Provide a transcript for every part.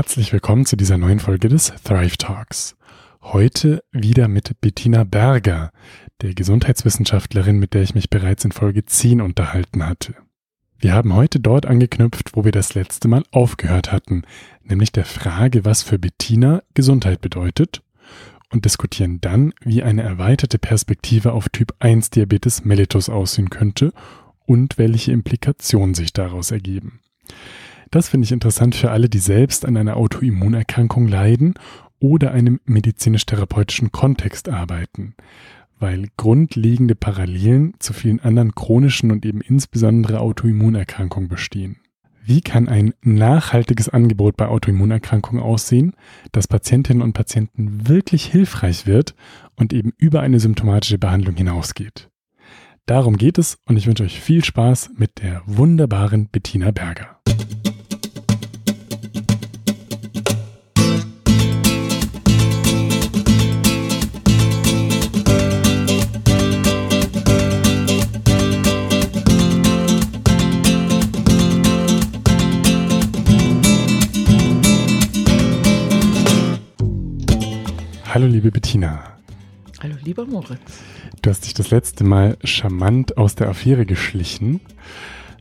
Herzlich willkommen zu dieser neuen Folge des Thrive Talks. Heute wieder mit Bettina Berger, der Gesundheitswissenschaftlerin, mit der ich mich bereits in Folge 10 unterhalten hatte. Wir haben heute dort angeknüpft, wo wir das letzte Mal aufgehört hatten, nämlich der Frage, was für Bettina Gesundheit bedeutet und diskutieren dann, wie eine erweiterte Perspektive auf Typ 1 Diabetes mellitus aussehen könnte und welche Implikationen sich daraus ergeben. Das finde ich interessant für alle, die selbst an einer Autoimmunerkrankung leiden oder einem medizinisch-therapeutischen Kontext arbeiten, weil grundlegende Parallelen zu vielen anderen chronischen und eben insbesondere Autoimmunerkrankungen bestehen. Wie kann ein nachhaltiges Angebot bei Autoimmunerkrankungen aussehen, das Patientinnen und Patienten wirklich hilfreich wird und eben über eine symptomatische Behandlung hinausgeht? Darum geht es und ich wünsche euch viel Spaß mit der wunderbaren Bettina Berger. Hallo liebe Bettina. Hallo lieber Moritz. Du hast dich das letzte Mal charmant aus der Affäre geschlichen,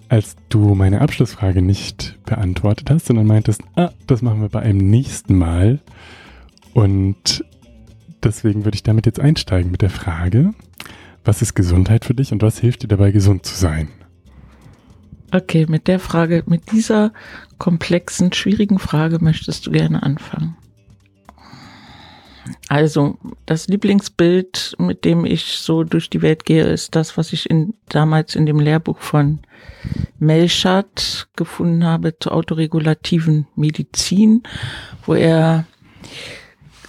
als du meine Abschlussfrage nicht beantwortet hast, sondern meintest, ah, das machen wir bei einem nächsten Mal. Und deswegen würde ich damit jetzt einsteigen mit der Frage, was ist Gesundheit für dich und was hilft dir dabei, gesund zu sein? Okay, mit der Frage, mit dieser komplexen, schwierigen Frage möchtest du gerne anfangen. Also das Lieblingsbild, mit dem ich so durch die Welt gehe, ist das, was ich in, damals in dem Lehrbuch von Melchert gefunden habe zur autoregulativen Medizin, wo er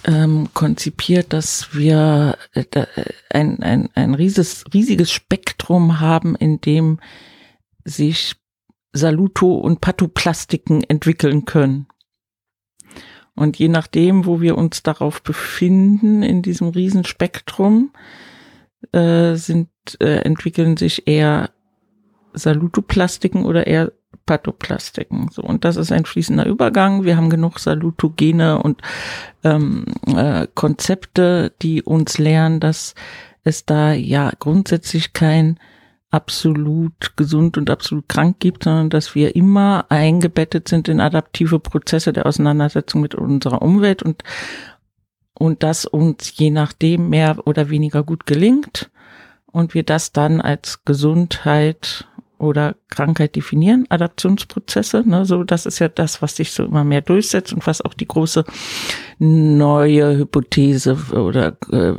ähm, konzipiert, dass wir äh, ein, ein, ein riesiges, riesiges Spektrum haben, in dem sich Saluto- und Pathoplastiken entwickeln können. Und je nachdem, wo wir uns darauf befinden, in diesem Riesenspektrum, äh, sind, äh, entwickeln sich eher Salutoplastiken oder eher Pathoplastiken. So, und das ist ein fließender Übergang. Wir haben genug Salutogene und ähm, äh, Konzepte, die uns lernen, dass es da ja grundsätzlich kein absolut gesund und absolut krank gibt, sondern dass wir immer eingebettet sind in adaptive Prozesse der Auseinandersetzung mit unserer Umwelt und, und das uns je nachdem mehr oder weniger gut gelingt und wir das dann als Gesundheit oder Krankheit definieren, Adaptionsprozesse, ne, so das ist ja das, was sich so immer mehr durchsetzt und was auch die große neue Hypothese oder äh,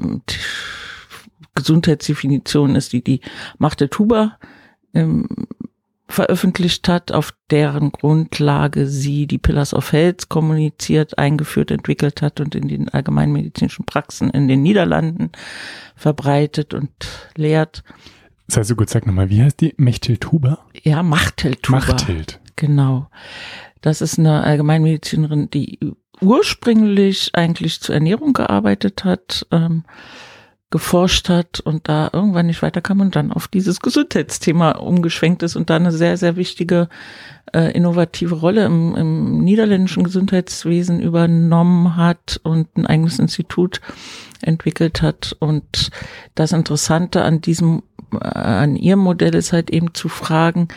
Gesundheitsdefinition ist, die die Machte Tuba ähm, veröffentlicht hat, auf deren Grundlage sie die Pillars of Health kommuniziert, eingeführt, entwickelt hat und in den allgemeinmedizinischen Praxen in den Niederlanden verbreitet und lehrt. Das heißt, so gut, sag nochmal, wie heißt die? Mechteltuba? Ja, Machteltuba. Machthild. Genau. Das ist eine Allgemeinmedizinerin, die ursprünglich eigentlich zur Ernährung gearbeitet hat, ähm, geforscht hat und da irgendwann nicht weiterkam und dann auf dieses Gesundheitsthema umgeschwenkt ist und da eine sehr, sehr wichtige äh, innovative Rolle im, im niederländischen Gesundheitswesen übernommen hat und ein eigenes Institut entwickelt hat. Und das Interessante an diesem, äh, an ihrem Modell ist halt eben zu fragen,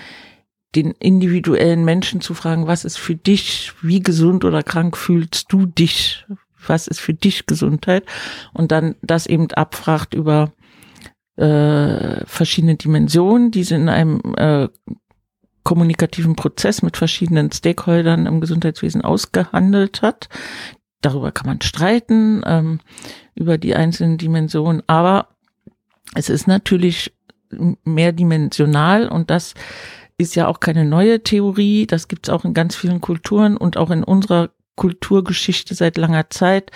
den individuellen Menschen zu fragen, was ist für dich, wie gesund oder krank fühlst du dich? Was ist für dich Gesundheit? Und dann das eben abfragt über äh, verschiedene Dimensionen, die sie in einem äh, kommunikativen Prozess mit verschiedenen Stakeholdern im Gesundheitswesen ausgehandelt hat. Darüber kann man streiten, ähm, über die einzelnen Dimensionen, aber es ist natürlich mehrdimensional und das ist ja auch keine neue Theorie, das gibt es auch in ganz vielen Kulturen und auch in unserer Kulturgeschichte seit langer Zeit,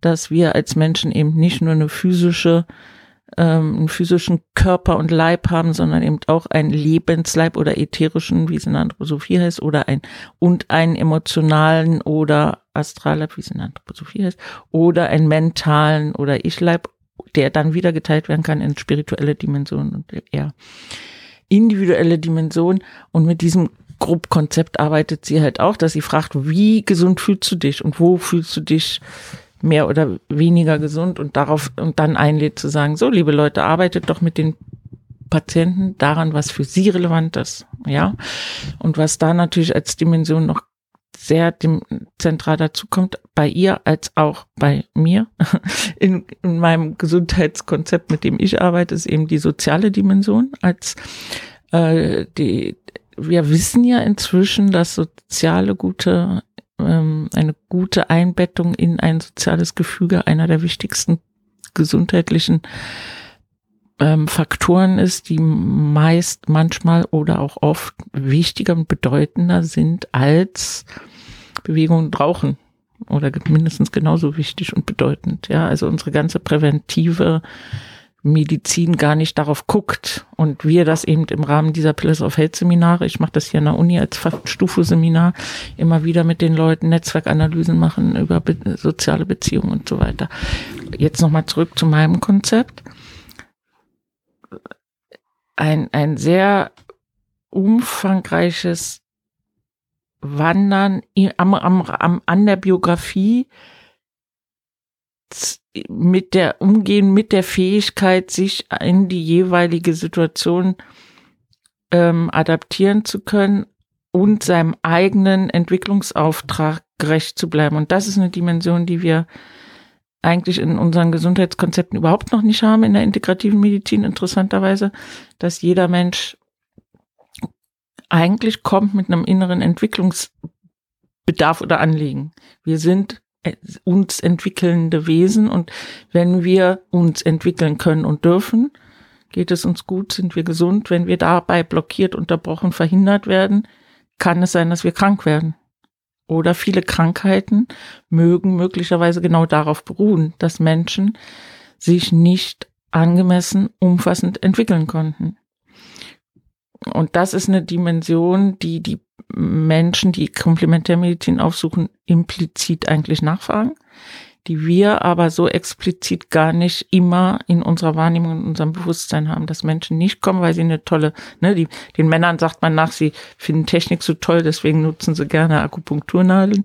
dass wir als Menschen eben nicht nur eine physische, ähm, einen physischen Körper und Leib haben, sondern eben auch einen Lebensleib oder ätherischen, wie es in der Anthroposophie heißt, oder ein und einen emotionalen oder Astralleib, wie es in der Anthroposophie heißt, oder einen mentalen oder Ich-Leib, der dann wieder geteilt werden kann in spirituelle Dimensionen und eher individuelle Dimensionen. Und mit diesem Grobkonzept arbeitet sie halt auch, dass sie fragt, wie gesund fühlst du dich und wo fühlst du dich mehr oder weniger gesund und darauf und dann einlädt zu sagen, so liebe Leute, arbeitet doch mit den Patienten daran, was für sie relevant ist, ja. Und was da natürlich als Dimension noch sehr dem zentral dazu kommt, bei ihr als auch bei mir. In, in meinem Gesundheitskonzept, mit dem ich arbeite, ist eben die soziale Dimension als äh, die, wir wissen ja inzwischen, dass soziale gute, ähm, eine gute Einbettung in ein soziales Gefüge einer der wichtigsten gesundheitlichen ähm, Faktoren ist, die meist manchmal oder auch oft wichtiger und bedeutender sind als Bewegung und Rauchen oder mindestens genauso wichtig und bedeutend. Ja, also unsere ganze präventive Medizin gar nicht darauf guckt und wir das eben im Rahmen dieser Pillars of Health Seminare, ich mache das hier an der Uni als Stufe-Seminar, immer wieder mit den Leuten Netzwerkanalysen machen über be soziale Beziehungen und so weiter. Jetzt nochmal zurück zu meinem Konzept. Ein, ein sehr umfangreiches Wandern am, am, am, an der Biografie mit der Umgehen mit der Fähigkeit, sich in die jeweilige Situation ähm, adaptieren zu können und seinem eigenen Entwicklungsauftrag gerecht zu bleiben. Und das ist eine Dimension, die wir eigentlich in unseren Gesundheitskonzepten überhaupt noch nicht haben in der integrativen Medizin, interessanterweise, dass jeder Mensch eigentlich kommt mit einem inneren Entwicklungsbedarf oder Anliegen. Wir sind uns entwickelnde Wesen und wenn wir uns entwickeln können und dürfen, geht es uns gut, sind wir gesund. Wenn wir dabei blockiert, unterbrochen, verhindert werden, kann es sein, dass wir krank werden. Oder viele Krankheiten mögen möglicherweise genau darauf beruhen, dass Menschen sich nicht angemessen umfassend entwickeln konnten. Und das ist eine Dimension, die die Menschen, die Komplementärmedizin aufsuchen, implizit eigentlich nachfragen die wir aber so explizit gar nicht immer in unserer Wahrnehmung, in unserem Bewusstsein haben, dass Menschen nicht kommen, weil sie eine tolle, ne, die, den Männern sagt man nach, sie finden Technik so toll, deswegen nutzen sie gerne Akupunkturnadeln.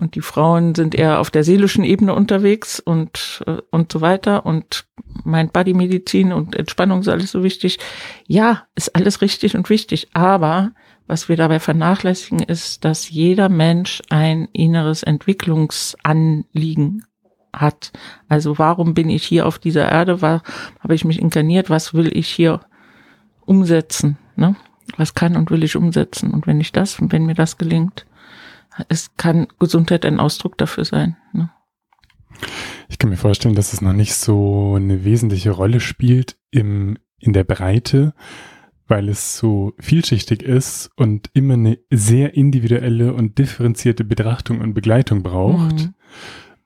Und die Frauen sind eher auf der seelischen Ebene unterwegs und, äh, und so weiter. Und mein Bodymedizin und Entspannung ist alles so wichtig. Ja, ist alles richtig und wichtig. Aber was wir dabei vernachlässigen, ist, dass jeder Mensch ein inneres Entwicklungsanliegen hat. Also warum bin ich hier auf dieser Erde? War, habe ich mich inkarniert? Was will ich hier umsetzen? Ne? Was kann und will ich umsetzen? Und wenn ich das, wenn mir das gelingt, es kann Gesundheit ein Ausdruck dafür sein. Ne? Ich kann mir vorstellen, dass es noch nicht so eine wesentliche Rolle spielt im, in der Breite, weil es so vielschichtig ist und immer eine sehr individuelle und differenzierte Betrachtung und Begleitung braucht. Mhm.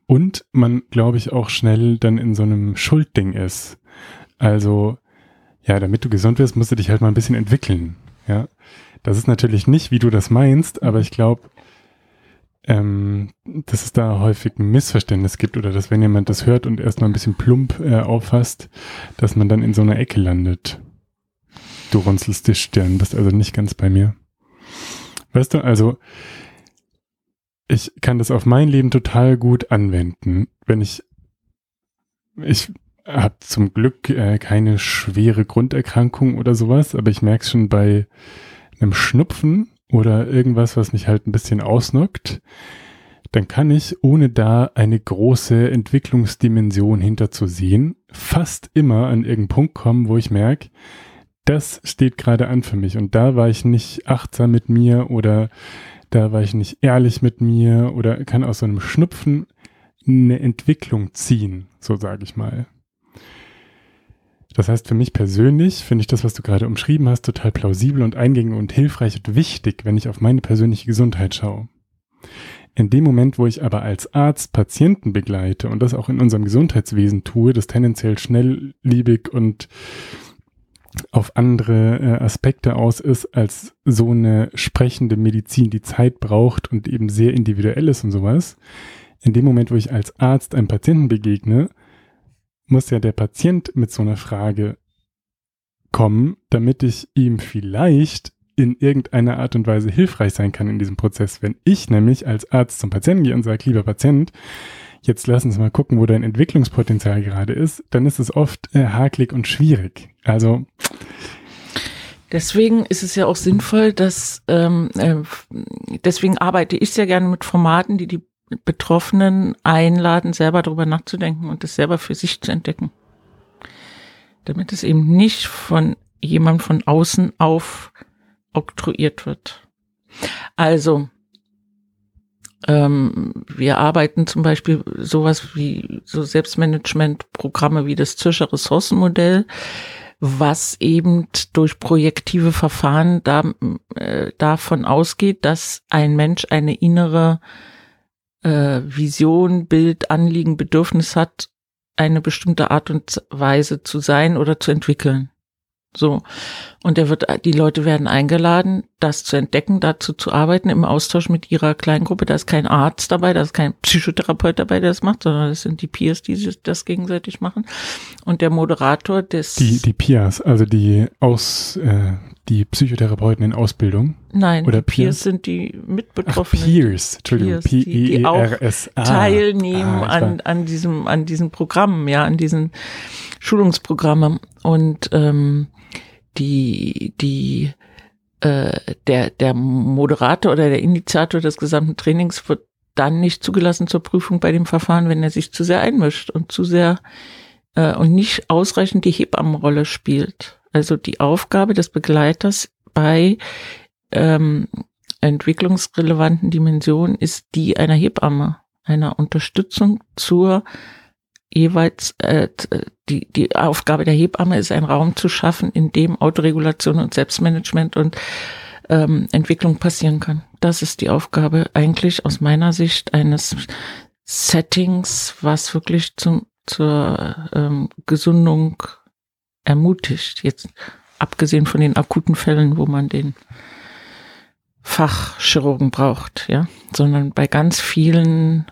Und man, glaube ich, auch schnell dann in so einem Schuldding ist. Also, ja, damit du gesund wirst, musst du dich halt mal ein bisschen entwickeln. Ja, das ist natürlich nicht, wie du das meinst, aber ich glaube, ähm, dass es da häufig ein Missverständnis gibt oder dass wenn jemand das hört und erstmal ein bisschen plump äh, auffasst, dass man dann in so einer Ecke landet. Du runzelst die Stirn, bist also nicht ganz bei mir. Weißt du, also ich kann das auf mein Leben total gut anwenden, wenn ich ich habe zum Glück äh, keine schwere Grunderkrankung oder sowas, aber ich merke schon bei einem Schnupfen oder irgendwas, was mich halt ein bisschen ausnockt, dann kann ich, ohne da eine große Entwicklungsdimension hinterzusehen, fast immer an irgendeinen Punkt kommen, wo ich merke, das steht gerade an für mich. Und da war ich nicht achtsam mit mir oder da war ich nicht ehrlich mit mir oder kann aus so einem Schnupfen eine Entwicklung ziehen, so sage ich mal. Das heißt, für mich persönlich finde ich das, was du gerade umschrieben hast, total plausibel und eingängig und hilfreich und wichtig, wenn ich auf meine persönliche Gesundheit schaue. In dem Moment, wo ich aber als Arzt Patienten begleite und das auch in unserem Gesundheitswesen tue, das tendenziell schnellliebig und auf andere äh, Aspekte aus ist als so eine sprechende Medizin, die Zeit braucht und eben sehr individuell ist und sowas. In dem Moment, wo ich als Arzt einem Patienten begegne, muss ja der Patient mit so einer Frage kommen, damit ich ihm vielleicht in irgendeiner Art und Weise hilfreich sein kann in diesem Prozess. Wenn ich nämlich als Arzt zum Patienten gehe und sage, lieber Patient, jetzt lass uns mal gucken, wo dein Entwicklungspotenzial gerade ist, dann ist es oft äh, hakelig und schwierig. Also Deswegen ist es ja auch sinnvoll, dass ähm, äh, deswegen arbeite ich sehr gerne mit Formaten, die die Betroffenen einladen, selber darüber nachzudenken und das selber für sich zu entdecken. Damit es eben nicht von jemand von außen auf oktroyiert wird. Also, ähm, wir arbeiten zum Beispiel sowas wie so Selbstmanagementprogramme wie das Zürcher Ressourcenmodell, was eben durch projektive Verfahren da, äh, davon ausgeht, dass ein Mensch eine innere äh, Vision, Bild, Anliegen, Bedürfnis hat, eine bestimmte Art und Weise zu sein oder zu entwickeln. So. Und er wird, die Leute werden eingeladen, das zu entdecken, dazu zu arbeiten, im Austausch mit ihrer Kleingruppe. Da ist kein Arzt dabei, da ist kein Psychotherapeut dabei, der das macht, sondern das sind die Peers, die das gegenseitig machen. Und der Moderator des. Die, die Peers, also die aus, äh, die Psychotherapeuten in Ausbildung. Nein, Oder Peers? Peers sind die Mitbetroffenen. Ach, Peers, Entschuldigung, P-E-R-S. -A. Teilnehmen ah, an, an diesem, an diesem Programm, ja, an diesen Schulungsprogrammen. Und, ähm, die, die, äh, der, der Moderator oder der Initiator des gesamten Trainings wird dann nicht zugelassen zur Prüfung bei dem Verfahren, wenn er sich zu sehr einmischt und zu sehr äh, und nicht ausreichend die Hebammenrolle spielt. Also die Aufgabe des Begleiters bei ähm, entwicklungsrelevanten Dimensionen ist die einer Hebamme, einer Unterstützung zur jeweils äh, die, die Aufgabe der Hebamme ist, einen Raum zu schaffen, in dem Autoregulation und Selbstmanagement und ähm, Entwicklung passieren kann. Das ist die Aufgabe eigentlich aus meiner Sicht eines Settings, was wirklich zum, zur ähm, Gesundung ermutigt. Jetzt abgesehen von den akuten Fällen, wo man den Fachchirurgen braucht, ja, sondern bei ganz vielen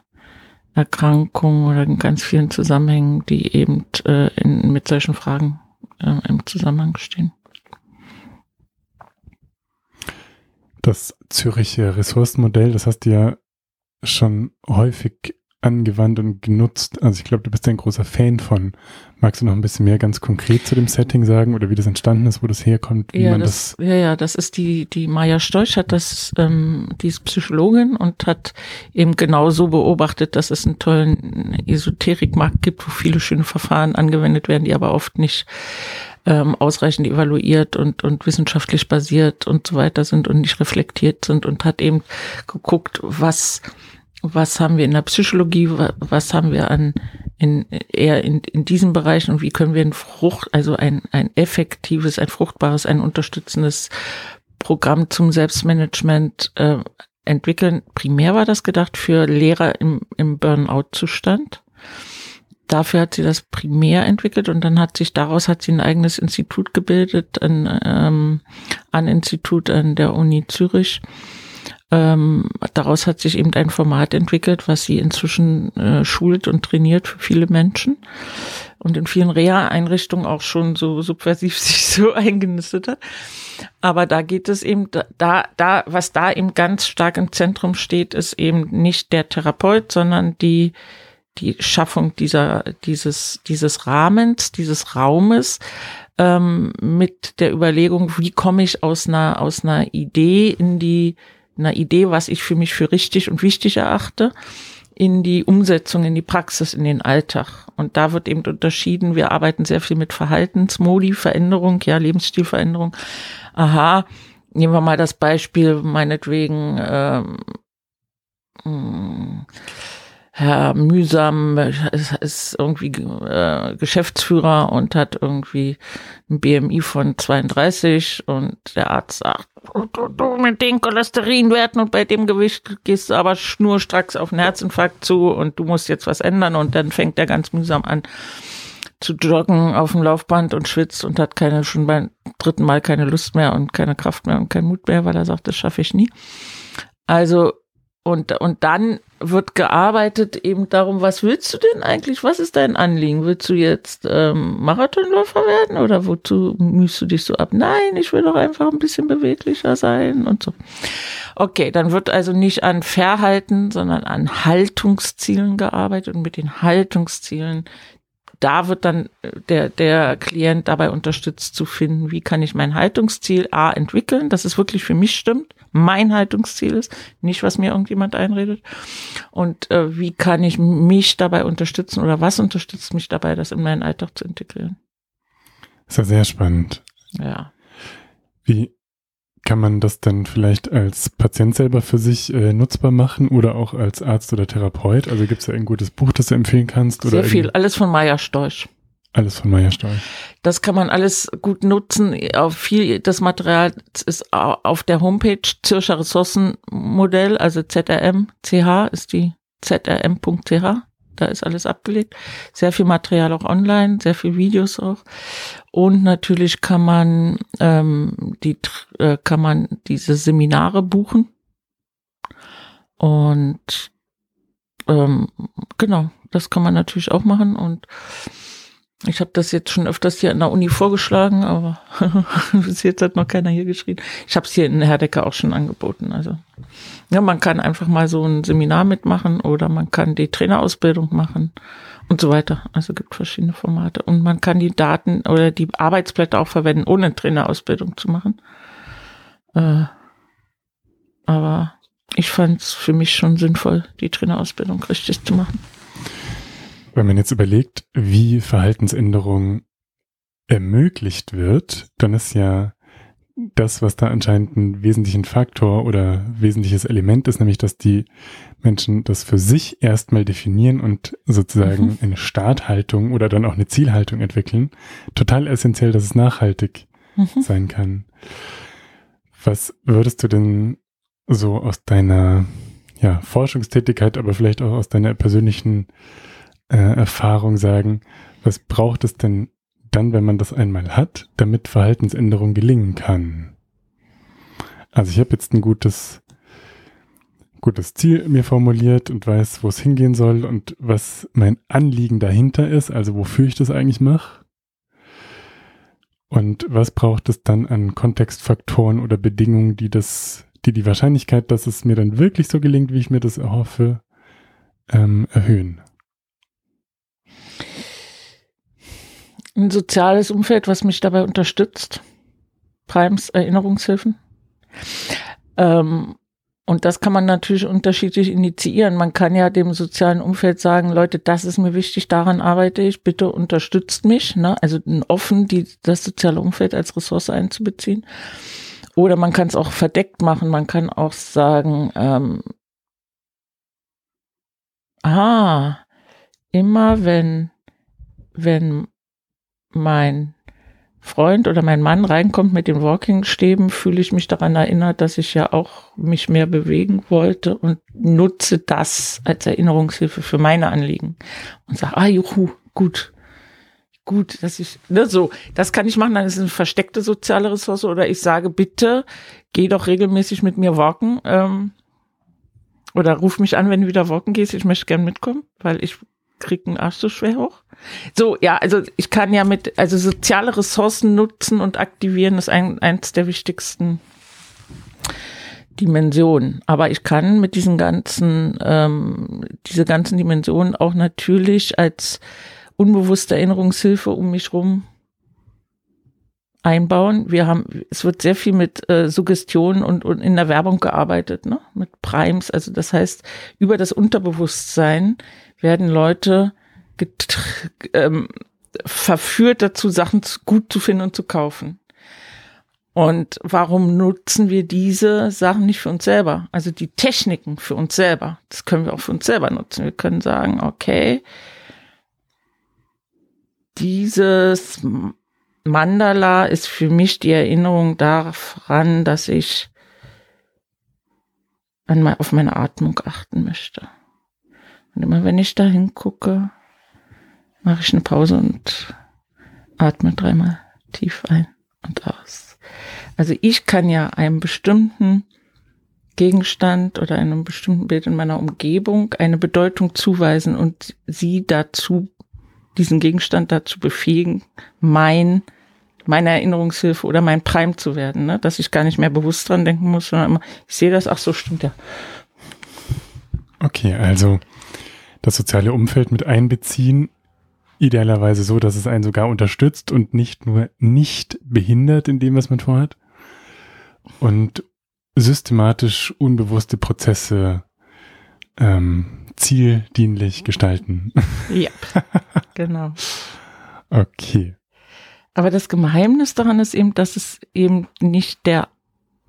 Erkrankungen oder in ganz vielen Zusammenhängen, die eben äh, in, mit solchen Fragen äh, im Zusammenhang stehen. Das Züricher Ressourcenmodell, das hast du ja schon häufig angewandt und genutzt. Also ich glaube, du bist ein großer Fan von. Magst du noch ein bisschen mehr ganz konkret zu dem Setting sagen oder wie das entstanden ist, wo das herkommt? Wie ja, man das, das, ja, ja, das ist die, die Maya Storch hat das, ähm, die ist Psychologin und hat eben genau so beobachtet, dass es einen tollen Esoterikmarkt gibt, wo viele schöne Verfahren angewendet werden, die aber oft nicht ähm, ausreichend evaluiert und, und wissenschaftlich basiert und so weiter sind und nicht reflektiert sind und hat eben geguckt, was was haben wir in der Psychologie, was haben wir an in, eher in, in diesem Bereich und wie können wir ein Frucht, also ein, ein effektives, ein fruchtbares, ein unterstützendes Programm zum Selbstmanagement äh, entwickeln. Primär war das gedacht für Lehrer im, im Burnout-Zustand. Dafür hat sie das primär entwickelt und dann hat sich daraus hat sie ein eigenes Institut gebildet, ein, ähm, ein Institut an der Uni Zürich ähm, daraus hat sich eben ein Format entwickelt, was sie inzwischen äh, schult und trainiert für viele Menschen und in vielen Reha-Einrichtungen auch schon so subversiv sich so eingenistet hat. Aber da geht es eben, da, da, was da eben ganz stark im Zentrum steht, ist eben nicht der Therapeut, sondern die, die Schaffung dieser, dieses, dieses Rahmens, dieses Raumes, ähm, mit der Überlegung, wie komme ich aus einer, aus einer Idee in die, einer Idee, was ich für mich für richtig und wichtig erachte, in die Umsetzung, in die Praxis, in den Alltag. Und da wird eben unterschieden, wir arbeiten sehr viel mit Verhaltensmodi, Veränderung, ja, Lebensstilveränderung. Aha, nehmen wir mal das Beispiel, meinetwegen, ähm, hm, Herr Mühsam ist irgendwie äh, Geschäftsführer und hat irgendwie ein BMI von 32 und der Arzt sagt, du, du mit den Cholesterinwerten und bei dem Gewicht gehst du aber schnurstracks auf einen Herzinfarkt zu und du musst jetzt was ändern und dann fängt er ganz mühsam an zu joggen auf dem Laufband und schwitzt und hat keine schon beim dritten Mal keine Lust mehr und keine Kraft mehr und keinen Mut mehr, weil er sagt, das schaffe ich nie. Also und und dann wird gearbeitet eben darum, was willst du denn eigentlich? Was ist dein Anliegen? Willst du jetzt ähm, Marathonläufer werden oder wozu mühst du dich so ab? Nein, ich will doch einfach ein bisschen beweglicher sein und so. Okay, dann wird also nicht an Verhalten, sondern an Haltungszielen gearbeitet und mit den Haltungszielen da wird dann der, der Klient dabei unterstützt zu finden, wie kann ich mein Haltungsziel A entwickeln, dass es wirklich für mich stimmt, mein Haltungsziel ist, nicht was mir irgendjemand einredet. Und äh, wie kann ich mich dabei unterstützen oder was unterstützt mich dabei, das in meinen Alltag zu integrieren? Das ist ja sehr spannend. Ja. Wie kann man das dann vielleicht als Patient selber für sich äh, nutzbar machen oder auch als Arzt oder Therapeut? Also gibt es ja ein gutes Buch, das du empfehlen kannst? Sehr viel, alles von Maya Storch. Alles von Maya Storch. Das kann man alles gut nutzen. Auf viel des Materials ist auf der Homepage Zürcher Ressourcenmodell, also ZRM, CH ist die zrm.ch. Da ist alles abgelegt. Sehr viel Material auch online, sehr viel Videos auch. Und natürlich kann man ähm, die äh, kann man diese Seminare buchen. Und ähm, genau, das kann man natürlich auch machen. Und ich habe das jetzt schon öfters hier an der Uni vorgeschlagen, aber bis jetzt hat noch keiner hier geschrieben. Ich habe es hier in Herdecker auch schon angeboten. Also ja, man kann einfach mal so ein Seminar mitmachen oder man kann die Trainerausbildung machen und so weiter. Also gibt verschiedene Formate und man kann die Daten oder die Arbeitsblätter auch verwenden, ohne Trainerausbildung zu machen. Äh, aber ich fand es für mich schon sinnvoll, die Trainerausbildung richtig zu machen. Wenn man jetzt überlegt, wie Verhaltensänderung ermöglicht wird, dann ist ja das, was da anscheinend ein wesentlichen Faktor oder wesentliches Element ist, nämlich dass die Menschen das für sich erstmal definieren und sozusagen mhm. eine Starthaltung oder dann auch eine Zielhaltung entwickeln. Total essentiell, dass es nachhaltig mhm. sein kann. Was würdest du denn so aus deiner ja, Forschungstätigkeit, aber vielleicht auch aus deiner persönlichen äh, Erfahrung sagen, was braucht es denn dann, wenn man das einmal hat, damit Verhaltensänderung gelingen kann? Also ich habe jetzt ein gutes, gutes Ziel mir formuliert und weiß, wo es hingehen soll und was mein Anliegen dahinter ist, also wofür ich das eigentlich mache. Und was braucht es dann an Kontextfaktoren oder Bedingungen, die das, die die Wahrscheinlichkeit, dass es mir dann wirklich so gelingt, wie ich mir das erhoffe, ähm, erhöhen? Ein soziales Umfeld, was mich dabei unterstützt. Primes Erinnerungshilfen. Ähm, und das kann man natürlich unterschiedlich initiieren. Man kann ja dem sozialen Umfeld sagen, Leute, das ist mir wichtig, daran arbeite ich, bitte unterstützt mich. Ne? Also offen die, das soziale Umfeld als Ressource einzubeziehen. Oder man kann es auch verdeckt machen. Man kann auch sagen, ähm, ah, immer wenn, wenn mein Freund oder mein Mann reinkommt mit den Walking-Stäben, fühle ich mich daran erinnert, dass ich ja auch mich mehr bewegen wollte und nutze das als Erinnerungshilfe für meine Anliegen und sage, ah, juhu, gut, gut, dass ich, ne, so, das kann ich machen, dann ist es eine versteckte soziale Ressource oder ich sage, bitte, geh doch regelmäßig mit mir walken, ähm, oder ruf mich an, wenn du wieder walken gehst, ich möchte gern mitkommen, weil ich krieg einen Arsch so schwer hoch. So, ja, also ich kann ja mit, also soziale Ressourcen nutzen und aktivieren ist ein, eins der wichtigsten Dimensionen. Aber ich kann mit diesen ganzen, ähm, diese ganzen Dimensionen auch natürlich als unbewusste Erinnerungshilfe um mich rum einbauen. Wir haben, es wird sehr viel mit äh, Suggestion und, und in der Werbung gearbeitet, ne? Mit Primes. Also das heißt, über das Unterbewusstsein werden Leute ähm, verführt dazu, Sachen gut zu finden und zu kaufen. Und warum nutzen wir diese Sachen nicht für uns selber? Also die Techniken für uns selber. Das können wir auch für uns selber nutzen. Wir können sagen, okay, dieses Mandala ist für mich die Erinnerung daran, dass ich an mein, auf meine Atmung achten möchte. Und immer wenn ich da hingucke, mache ich eine Pause und atme dreimal tief ein und aus. Also ich kann ja einem bestimmten Gegenstand oder einem bestimmten Bild in meiner Umgebung eine Bedeutung zuweisen und sie dazu, diesen Gegenstand dazu befähigen, mein, meine Erinnerungshilfe oder mein Prime zu werden, ne? dass ich gar nicht mehr bewusst dran denken muss, sondern immer, ich sehe das, ach so, stimmt ja. Okay, also das soziale Umfeld mit einbeziehen, idealerweise so, dass es einen sogar unterstützt und nicht nur nicht behindert in dem, was man vorhat. Und systematisch unbewusste Prozesse ähm, zieldienlich gestalten. Ja, genau. Okay. Aber das Geheimnis daran ist eben, dass es eben nicht der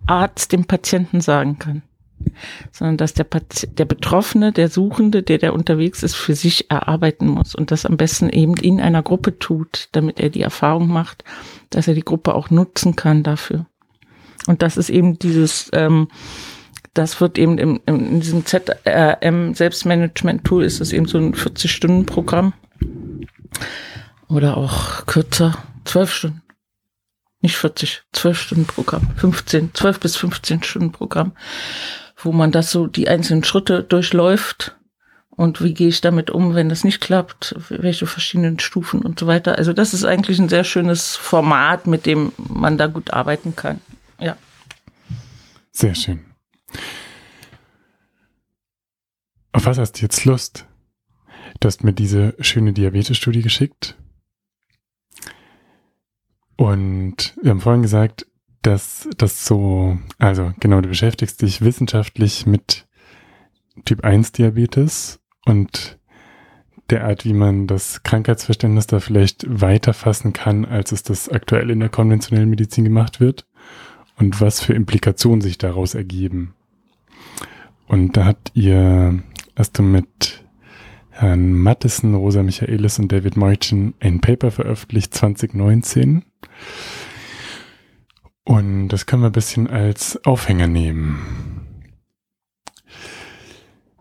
Arzt dem Patienten sagen kann, sondern dass der, Pati der Betroffene, der Suchende, der da unterwegs ist, für sich erarbeiten muss und das am besten eben in einer Gruppe tut, damit er die Erfahrung macht, dass er die Gruppe auch nutzen kann dafür. Und das ist eben dieses, ähm, das wird eben im, in diesem ZRM Selbstmanagement-Tool ist es eben so ein 40-Stunden-Programm. Oder auch kürzer, 12 Stunden. Nicht 40, 12 Stunden Programm. 15, 12 bis 15 Stunden Programm. Wo man das so, die einzelnen Schritte durchläuft. Und wie gehe ich damit um, wenn das nicht klappt? Welche verschiedenen Stufen und so weiter. Also das ist eigentlich ein sehr schönes Format, mit dem man da gut arbeiten kann. Ja. Sehr schön. Auf was hast du jetzt Lust? Du hast mir diese schöne Diabetes-Studie geschickt. Und wir haben vorhin gesagt, dass das so, also genau, du beschäftigst dich wissenschaftlich mit Typ 1 Diabetes und der Art, wie man das Krankheitsverständnis da vielleicht weiter fassen kann, als es das aktuell in der konventionellen Medizin gemacht wird und was für Implikationen sich daraus ergeben. Und da habt ihr, hast du mit Herrn Mattison, Rosa Michaelis und David Meutchen ein Paper veröffentlicht 2019. Und das können wir ein bisschen als Aufhänger nehmen.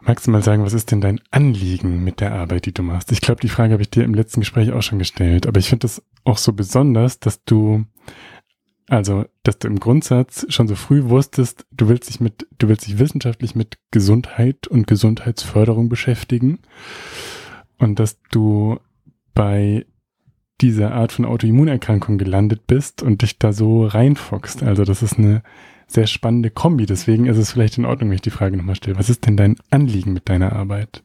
Magst du mal sagen, was ist denn dein Anliegen mit der Arbeit, die du machst? Ich glaube, die Frage habe ich dir im letzten Gespräch auch schon gestellt, aber ich finde das auch so besonders, dass du also, dass du im Grundsatz schon so früh wusstest, du willst dich mit, du willst dich wissenschaftlich mit Gesundheit und Gesundheitsförderung beschäftigen und dass du bei dieser Art von Autoimmunerkrankung gelandet bist und dich da so reinfockst. Also, das ist eine sehr spannende Kombi. Deswegen ist es vielleicht in Ordnung, wenn ich die Frage nochmal stelle. Was ist denn dein Anliegen mit deiner Arbeit?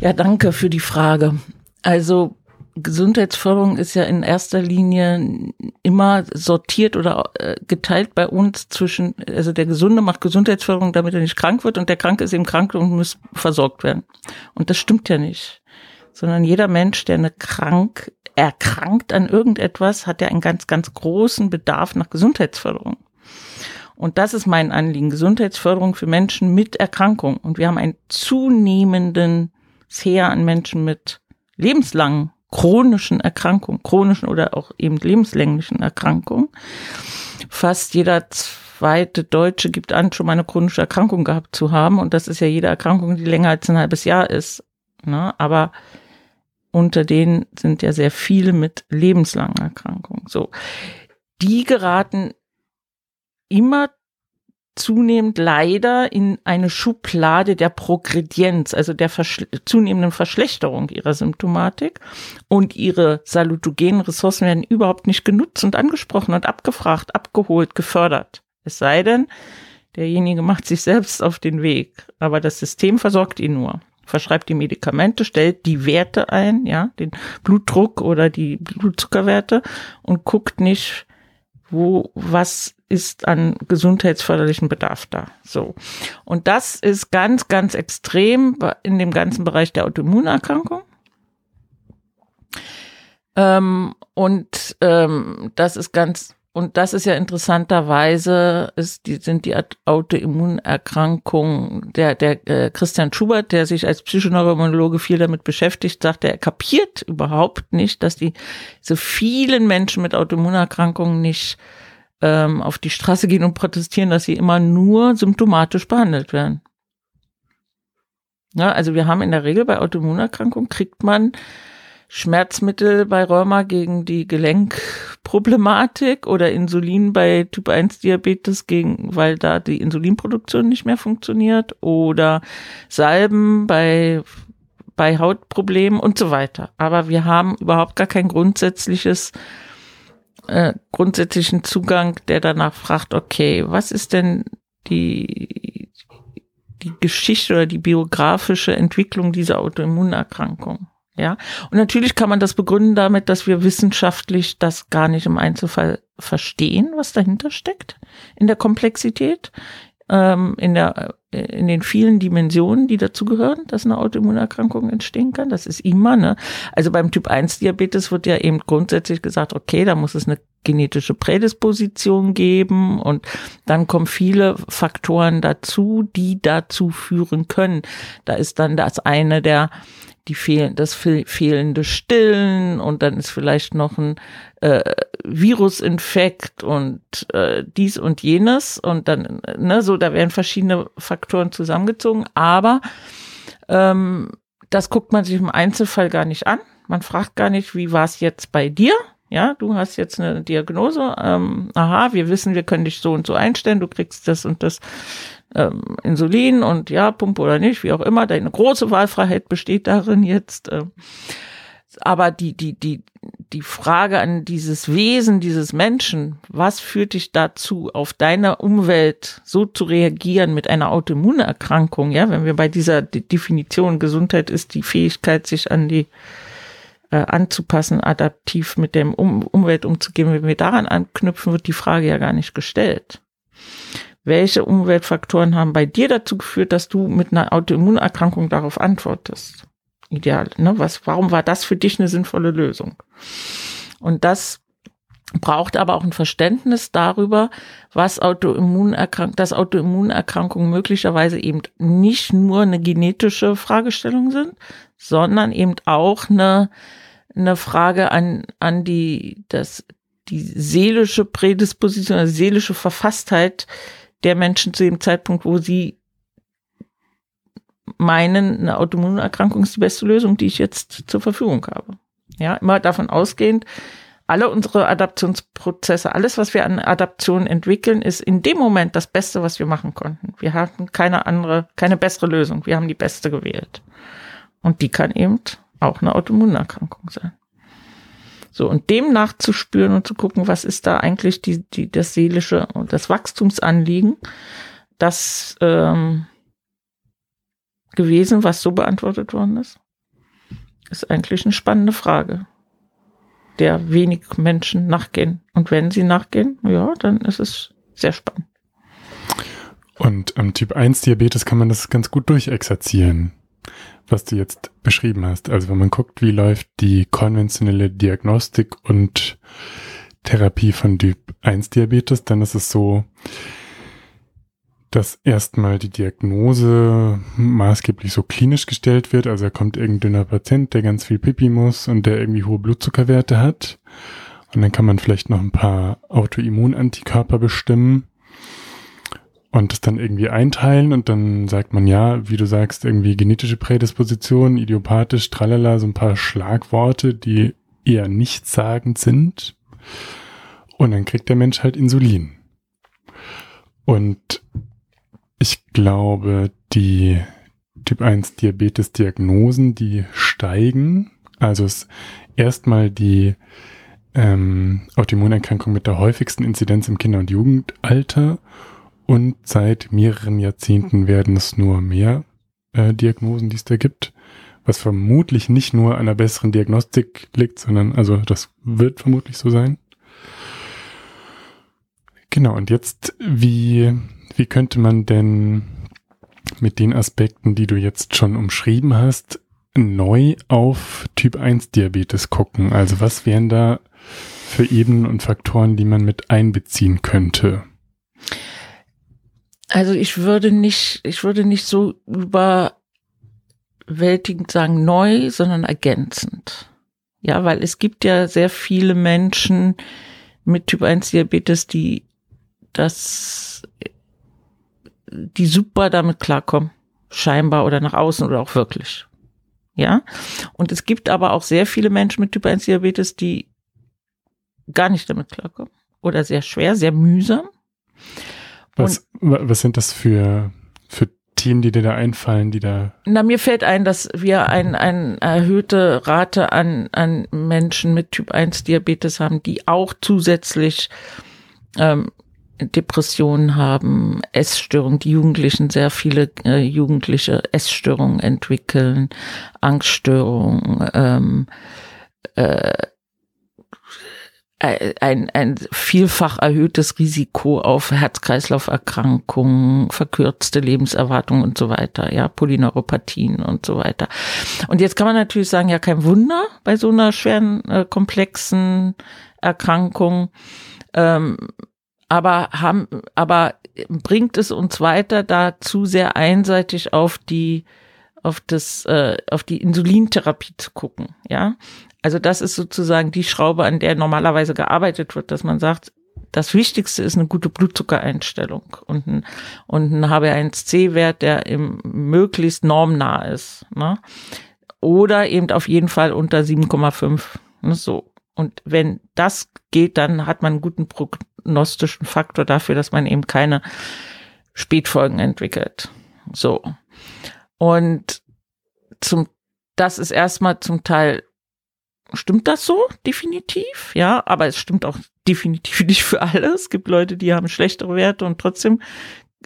Ja, danke für die Frage. Also, Gesundheitsförderung ist ja in erster Linie immer sortiert oder äh, geteilt bei uns zwischen, also der Gesunde macht Gesundheitsförderung, damit er nicht krank wird und der Kranke ist eben krank und muss versorgt werden. Und das stimmt ja nicht. Sondern jeder Mensch, der eine krank, erkrankt an irgendetwas, hat ja einen ganz, ganz großen Bedarf nach Gesundheitsförderung. Und das ist mein Anliegen. Gesundheitsförderung für Menschen mit Erkrankung. Und wir haben einen zunehmenden Heer an Menschen mit lebenslangen chronischen Erkrankungen, chronischen oder auch eben lebenslänglichen Erkrankungen. Fast jeder zweite Deutsche gibt an, schon mal eine chronische Erkrankung gehabt zu haben. Und das ist ja jede Erkrankung, die länger als ein halbes Jahr ist. Ne? Aber unter denen sind ja sehr viele mit lebenslangen Erkrankungen. So. Die geraten immer zunehmend leider in eine Schublade der Progredienz, also der Verschle zunehmenden Verschlechterung ihrer Symptomatik und ihre salutogenen Ressourcen werden überhaupt nicht genutzt und angesprochen und abgefragt, abgeholt, gefördert. Es sei denn, derjenige macht sich selbst auf den Weg, aber das System versorgt ihn nur verschreibt die Medikamente, stellt die Werte ein, ja, den Blutdruck oder die Blutzuckerwerte und guckt nicht, wo, was ist an gesundheitsförderlichen Bedarf da. So. Und das ist ganz, ganz extrem in dem ganzen Bereich der Autoimmunerkrankung. Ähm, und ähm, das ist ganz, und das ist ja interessanterweise, ist die, sind die Autoimmunerkrankungen, der, der äh, Christian Schubert, der sich als Psychoneuroimmunologe viel damit beschäftigt, sagt, er kapiert überhaupt nicht, dass die so vielen Menschen mit Autoimmunerkrankungen nicht ähm, auf die Straße gehen und protestieren, dass sie immer nur symptomatisch behandelt werden. Ja, also wir haben in der Regel bei Autoimmunerkrankungen kriegt man Schmerzmittel bei Rheuma gegen die Gelenkprobleme Problematik oder Insulin bei Typ 1 Diabetes gegen, weil da die Insulinproduktion nicht mehr funktioniert oder Salben bei bei Hautproblemen und so weiter. Aber wir haben überhaupt gar kein grundsätzliches äh, grundsätzlichen Zugang, der danach fragt, okay, was ist denn die die Geschichte oder die biografische Entwicklung dieser Autoimmunerkrankung? Ja, und natürlich kann man das begründen damit, dass wir wissenschaftlich das gar nicht im Einzelfall verstehen, was dahinter steckt in der Komplexität, ähm, in der äh, in den vielen Dimensionen, die dazugehören, dass eine Autoimmunerkrankung entstehen kann. Das ist immer, ne? Also beim Typ 1 Diabetes wird ja eben grundsätzlich gesagt, okay, da muss es eine genetische Prädisposition geben und dann kommen viele Faktoren dazu, die dazu führen können. Da ist dann das eine der die fehlen, das fehlende Stillen und dann ist vielleicht noch ein äh, Virusinfekt und äh, dies und jenes und dann, ne, so, da werden verschiedene Faktoren zusammengezogen, aber ähm, das guckt man sich im Einzelfall gar nicht an. Man fragt gar nicht, wie war es jetzt bei dir? Ja, du hast jetzt eine Diagnose. Ähm, aha, wir wissen, wir können dich so und so einstellen. Du kriegst das und das ähm, Insulin und ja, Pumpe oder nicht, wie auch immer. Deine große Wahlfreiheit besteht darin jetzt. Äh, aber die, die, die, die Frage an dieses Wesen, dieses Menschen, was führt dich dazu, auf deine Umwelt so zu reagieren mit einer Autoimmunerkrankung? Ja, wenn wir bei dieser Definition Gesundheit ist die Fähigkeit, sich an die äh, anzupassen, adaptiv mit der um Umwelt umzugehen, wenn wir daran anknüpfen, wird die Frage ja gar nicht gestellt welche Umweltfaktoren haben bei dir dazu geführt, dass du mit einer Autoimmunerkrankung darauf antwortest? Ideal, ne? Was, warum war das für dich eine sinnvolle Lösung? Und das braucht aber auch ein Verständnis darüber, was Autoimmunerkrank dass Autoimmunerkrankungen möglicherweise eben nicht nur eine genetische Fragestellung sind, sondern eben auch eine, eine Frage an, an die, das, die seelische Prädisposition, also seelische Verfasstheit der Menschen zu dem Zeitpunkt, wo sie meinen, eine Autoimmunerkrankung ist die beste Lösung, die ich jetzt zur Verfügung habe. Ja, immer davon ausgehend, alle unsere Adaptionsprozesse, alles, was wir an Adaption entwickeln, ist in dem Moment das Beste, was wir machen konnten. Wir hatten keine andere, keine bessere Lösung. Wir haben die beste gewählt. Und die kann eben auch eine Autoimmunerkrankung sein. So, und dem nachzuspüren und zu gucken, was ist da eigentlich die, die, das seelische und das Wachstumsanliegen, das ähm, gewesen, was so beantwortet worden ist, ist eigentlich eine spannende Frage, der wenig Menschen nachgehen. Und wenn sie nachgehen, ja, dann ist es sehr spannend. Und am Typ 1 Diabetes kann man das ganz gut durchexerzieren was du jetzt beschrieben hast. Also wenn man guckt, wie läuft die konventionelle Diagnostik und Therapie von Typ 1 Diabetes, dann ist es so, dass erstmal die Diagnose maßgeblich so klinisch gestellt wird. Also da kommt irgendein dünner Patient, der ganz viel Pipi muss und der irgendwie hohe Blutzuckerwerte hat. Und dann kann man vielleicht noch ein paar Autoimmunantikörper bestimmen und das dann irgendwie einteilen und dann sagt man ja, wie du sagst, irgendwie genetische Prädisposition, idiopathisch, tralala, so ein paar Schlagworte, die eher nichtssagend sind. Und dann kriegt der Mensch halt Insulin. Und ich glaube, die Typ 1 Diabetes Diagnosen, die steigen. Also es erstmal die ähm, Autoimmunerkrankung mit der häufigsten Inzidenz im Kinder- und Jugendalter und seit mehreren Jahrzehnten werden es nur mehr äh, Diagnosen, die es da gibt, was vermutlich nicht nur an einer besseren Diagnostik liegt, sondern also das wird vermutlich so sein. Genau, und jetzt, wie, wie könnte man denn mit den Aspekten, die du jetzt schon umschrieben hast, neu auf Typ 1 Diabetes gucken? Also was wären da für Ebenen und Faktoren, die man mit einbeziehen könnte? Also ich würde nicht, ich würde nicht so überwältigend sagen neu, sondern ergänzend. Ja, weil es gibt ja sehr viele Menschen mit Typ 1 Diabetes, die das, die super damit klarkommen. Scheinbar oder nach außen oder auch wirklich. Ja. Und es gibt aber auch sehr viele Menschen mit Typ 1 Diabetes, die gar nicht damit klarkommen oder sehr schwer, sehr mühsam. Was, was sind das für, für Themen, die dir da einfallen, die da. Na, mir fällt ein, dass wir eine ein erhöhte Rate an, an Menschen mit Typ 1 Diabetes haben, die auch zusätzlich ähm, Depressionen haben, Essstörungen, die Jugendlichen sehr viele äh, Jugendliche Essstörungen entwickeln, Angststörungen, ähm, äh, ein, ein vielfach erhöhtes Risiko auf Herz-Kreislauf-Erkrankungen, verkürzte Lebenserwartung und so weiter, ja, Polyneuropathien und so weiter. Und jetzt kann man natürlich sagen, ja, kein Wunder bei so einer schweren, äh, komplexen Erkrankung. Ähm, aber haben, aber bringt es uns weiter, da zu sehr einseitig auf die auf das äh, auf die Insulintherapie zu gucken, ja? Also das ist sozusagen die Schraube, an der normalerweise gearbeitet wird, dass man sagt, das Wichtigste ist eine gute Blutzuckereinstellung und ein, und ein HB1C-Wert, der im möglichst normnah ist. Ne? Oder eben auf jeden Fall unter 7,5. Ne? So. Und wenn das geht, dann hat man einen guten prognostischen Faktor dafür, dass man eben keine Spätfolgen entwickelt. So. Und zum, das ist erstmal zum Teil stimmt das so, definitiv, ja, aber es stimmt auch definitiv nicht für alle. Es gibt Leute, die haben schlechtere Werte und trotzdem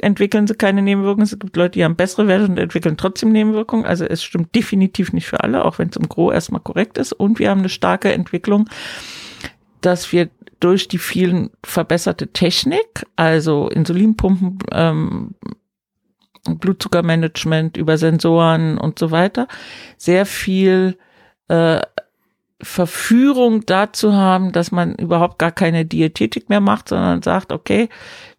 entwickeln sie keine Nebenwirkungen. Es gibt Leute, die haben bessere Werte und entwickeln trotzdem Nebenwirkungen. Also es stimmt definitiv nicht für alle, auch wenn es im Gro erstmal korrekt ist. Und wir haben eine starke Entwicklung, dass wir durch die vielen verbesserte Technik, also Insulinpumpen, ähm, Blutzuckermanagement über Sensoren und so weiter, sehr viel äh, Verführung dazu haben, dass man überhaupt gar keine Diätetik mehr macht, sondern sagt, okay,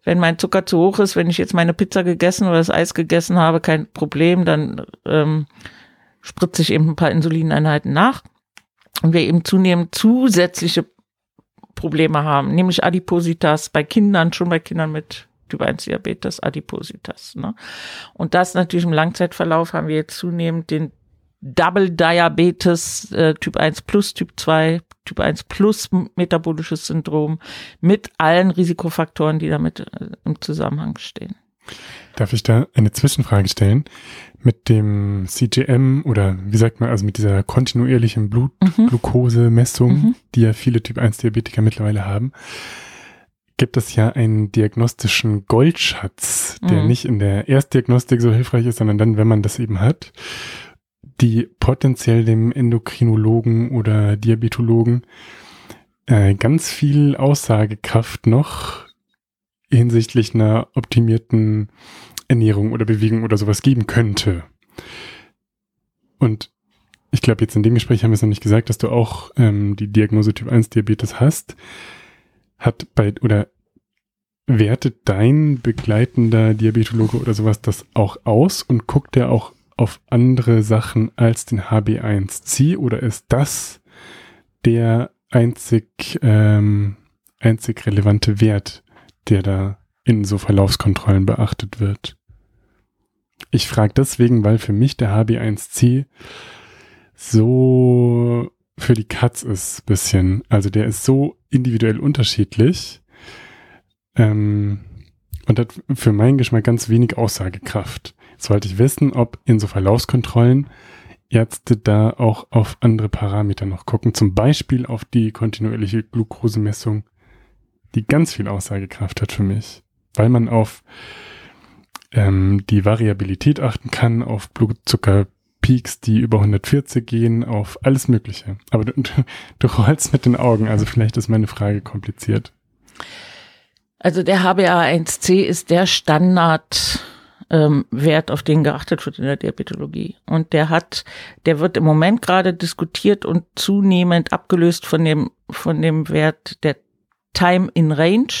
wenn mein Zucker zu hoch ist, wenn ich jetzt meine Pizza gegessen oder das Eis gegessen habe, kein Problem, dann ähm, spritze ich eben ein paar Insulineinheiten nach. Und wir eben zunehmend zusätzliche Probleme haben, nämlich Adipositas bei Kindern, schon bei Kindern mit Typ 1 Diabetes, Adipositas. Ne? Und das natürlich im Langzeitverlauf haben wir jetzt zunehmend den Double Diabetes, äh, Typ 1 plus, Typ 2, Typ 1 plus metabolisches Syndrom mit allen Risikofaktoren, die damit äh, im Zusammenhang stehen. Darf ich da eine Zwischenfrage stellen? Mit dem CGM oder wie sagt man, also mit dieser kontinuierlichen Blutglukosemessung, mhm. die ja viele Typ 1 Diabetiker mittlerweile haben, gibt es ja einen diagnostischen Goldschatz, der mhm. nicht in der Erstdiagnostik so hilfreich ist, sondern dann, wenn man das eben hat die potenziell dem Endokrinologen oder Diabetologen äh, ganz viel Aussagekraft noch hinsichtlich einer optimierten Ernährung oder Bewegung oder sowas geben könnte. Und ich glaube, jetzt in dem Gespräch haben wir es noch nicht gesagt, dass du auch ähm, die Diagnose Typ 1 Diabetes hast. Hat bei oder wertet dein begleitender Diabetologe oder sowas das auch aus und guckt er auch auf andere Sachen als den HB1C oder ist das der einzig, ähm, einzig relevante Wert, der da in so Verlaufskontrollen beachtet wird? Ich frage deswegen, weil für mich der HB1C so für die Katz ist, bisschen. Also der ist so individuell unterschiedlich ähm, und hat für meinen Geschmack ganz wenig Aussagekraft sollte ich wissen, ob in so Verlaufskontrollen Ärzte da auch auf andere Parameter noch gucken, zum Beispiel auf die kontinuierliche Glukosemessung, die ganz viel Aussagekraft hat für mich, weil man auf ähm, die Variabilität achten kann, auf Blutzuckerpeaks, die über 140 gehen, auf alles Mögliche. Aber du, du rollst mit den Augen, also vielleicht ist meine Frage kompliziert. Also der HbA1c ist der Standard ähm, Wert, auf den geachtet wird in der Diabetologie. Und der hat, der wird im Moment gerade diskutiert und zunehmend abgelöst von dem, von dem Wert der Time in Range,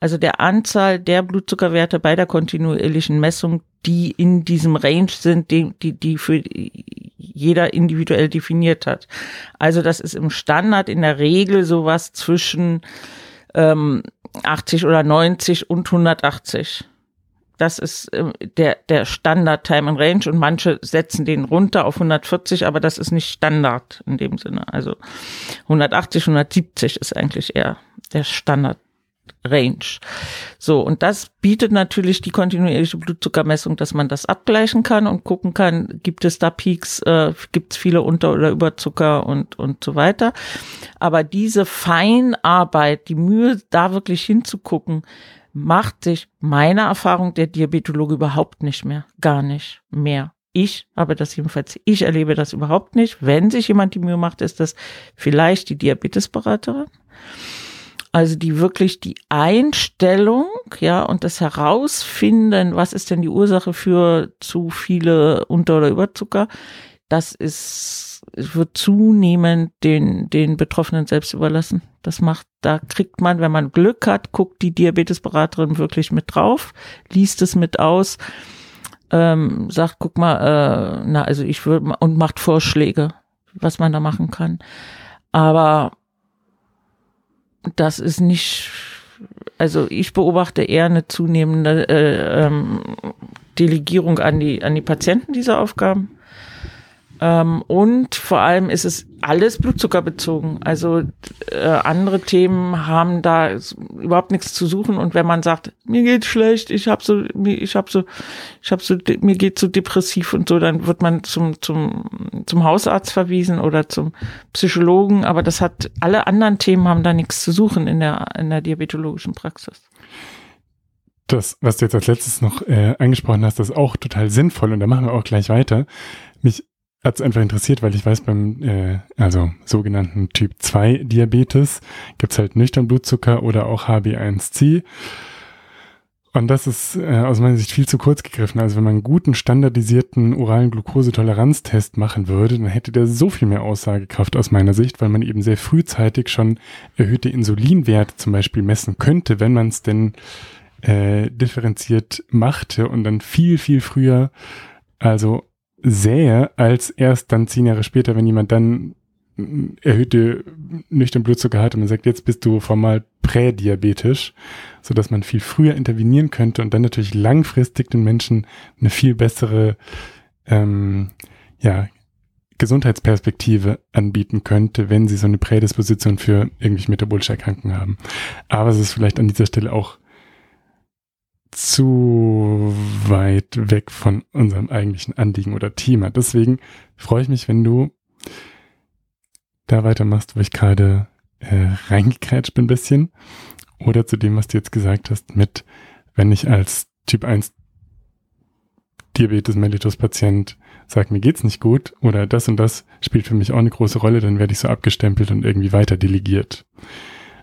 also der Anzahl der Blutzuckerwerte bei der kontinuierlichen Messung, die in diesem Range sind, die, die, die für jeder individuell definiert hat. Also das ist im Standard in der Regel sowas zwischen ähm, 80 oder 90 und 180 das ist äh, der, der Standard Time and Range und manche setzen den runter auf 140, aber das ist nicht Standard in dem Sinne. Also 180, 170 ist eigentlich eher der Standard Range. So, und das bietet natürlich die kontinuierliche Blutzuckermessung, dass man das abgleichen kann und gucken kann, gibt es da Peaks, äh, gibt es viele Unter- oder Überzucker und, und so weiter. Aber diese Feinarbeit, die Mühe, da wirklich hinzugucken, macht sich meiner Erfahrung der Diabetologe überhaupt nicht mehr. Gar nicht mehr. Ich habe das jedenfalls, ich erlebe das überhaupt nicht. Wenn sich jemand die Mühe macht, ist das vielleicht die Diabetesberaterin. Also die wirklich die Einstellung, ja, und das Herausfinden, was ist denn die Ursache für zu viele Unter- oder Überzucker, das ist, wird zunehmend den, den Betroffenen selbst überlassen. Das macht, da kriegt man, wenn man Glück hat, guckt die Diabetesberaterin wirklich mit drauf, liest es mit aus, ähm, sagt, guck mal, äh, na, also ich würde, und macht Vorschläge, was man da machen kann. Aber das ist nicht, also ich beobachte eher eine zunehmende äh, ähm, Delegierung an die, an die Patienten dieser Aufgaben. Ähm, und vor allem ist es alles blutzuckerbezogen. Also äh, andere Themen haben da überhaupt nichts zu suchen. Und wenn man sagt, mir geht's schlecht, ich habe so, ich habe so, ich habe so, mir geht's so depressiv und so, dann wird man zum zum zum Hausarzt verwiesen oder zum Psychologen. Aber das hat alle anderen Themen haben da nichts zu suchen in der in der diabetologischen Praxis. Das, was du jetzt als letztes noch äh, angesprochen hast, ist auch total sinnvoll und da machen wir auch gleich weiter. Mich hat es einfach interessiert, weil ich weiß, beim äh, also sogenannten Typ 2 Diabetes gibt's halt nüchtern Blutzucker oder auch HB1C. Und das ist äh, aus meiner Sicht viel zu kurz gegriffen. Also wenn man einen guten standardisierten oralen Glukosetoleranztest machen würde, dann hätte der so viel mehr Aussagekraft aus meiner Sicht, weil man eben sehr frühzeitig schon erhöhte Insulinwerte zum Beispiel messen könnte, wenn man es denn äh, differenziert machte und dann viel, viel früher, also sähe, als erst dann zehn Jahre später, wenn jemand dann erhöhte nüchtern Blutzucker hat und man sagt, jetzt bist du formal prädiabetisch, so dass man viel früher intervenieren könnte und dann natürlich langfristig den Menschen eine viel bessere ähm, ja, Gesundheitsperspektive anbieten könnte, wenn sie so eine Prädisposition für irgendwelche metabolische Erkrankungen haben. Aber es ist vielleicht an dieser Stelle auch zu weit weg von unserem eigentlichen Anliegen oder Thema. Deswegen freue ich mich, wenn du da weitermachst, wo ich gerade äh, reingekrätscht bin ein bisschen. Oder zu dem, was du jetzt gesagt hast, mit, wenn ich als Typ 1 Diabetes mellitus Patient sage, mir geht's nicht gut oder das und das spielt für mich auch eine große Rolle, dann werde ich so abgestempelt und irgendwie weiter delegiert.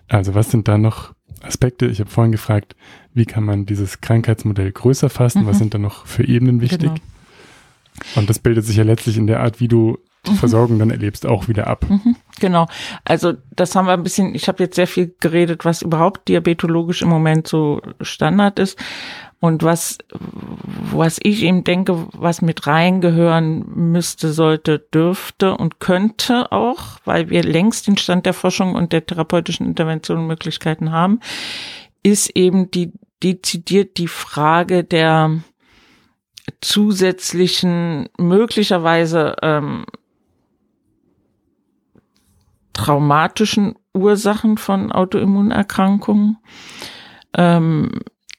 Also was sind da noch Aspekte? Ich habe vorhin gefragt, wie kann man dieses Krankheitsmodell größer fassen? Mhm. Was sind da noch für Ebenen wichtig? Genau. Und das bildet sich ja letztlich in der Art, wie du die mhm. Versorgung dann erlebst, auch wieder ab. Mhm, genau. Also das haben wir ein bisschen, ich habe jetzt sehr viel geredet, was überhaupt diabetologisch im Moment so Standard ist. Und was, was ich eben denke, was mit reingehören müsste, sollte, dürfte und könnte auch, weil wir längst den Stand der Forschung und der therapeutischen Intervention Möglichkeiten haben, ist eben die dezidiert die Frage der zusätzlichen möglicherweise ähm, traumatischen Ursachen von Autoimmunerkrankungen, ähm,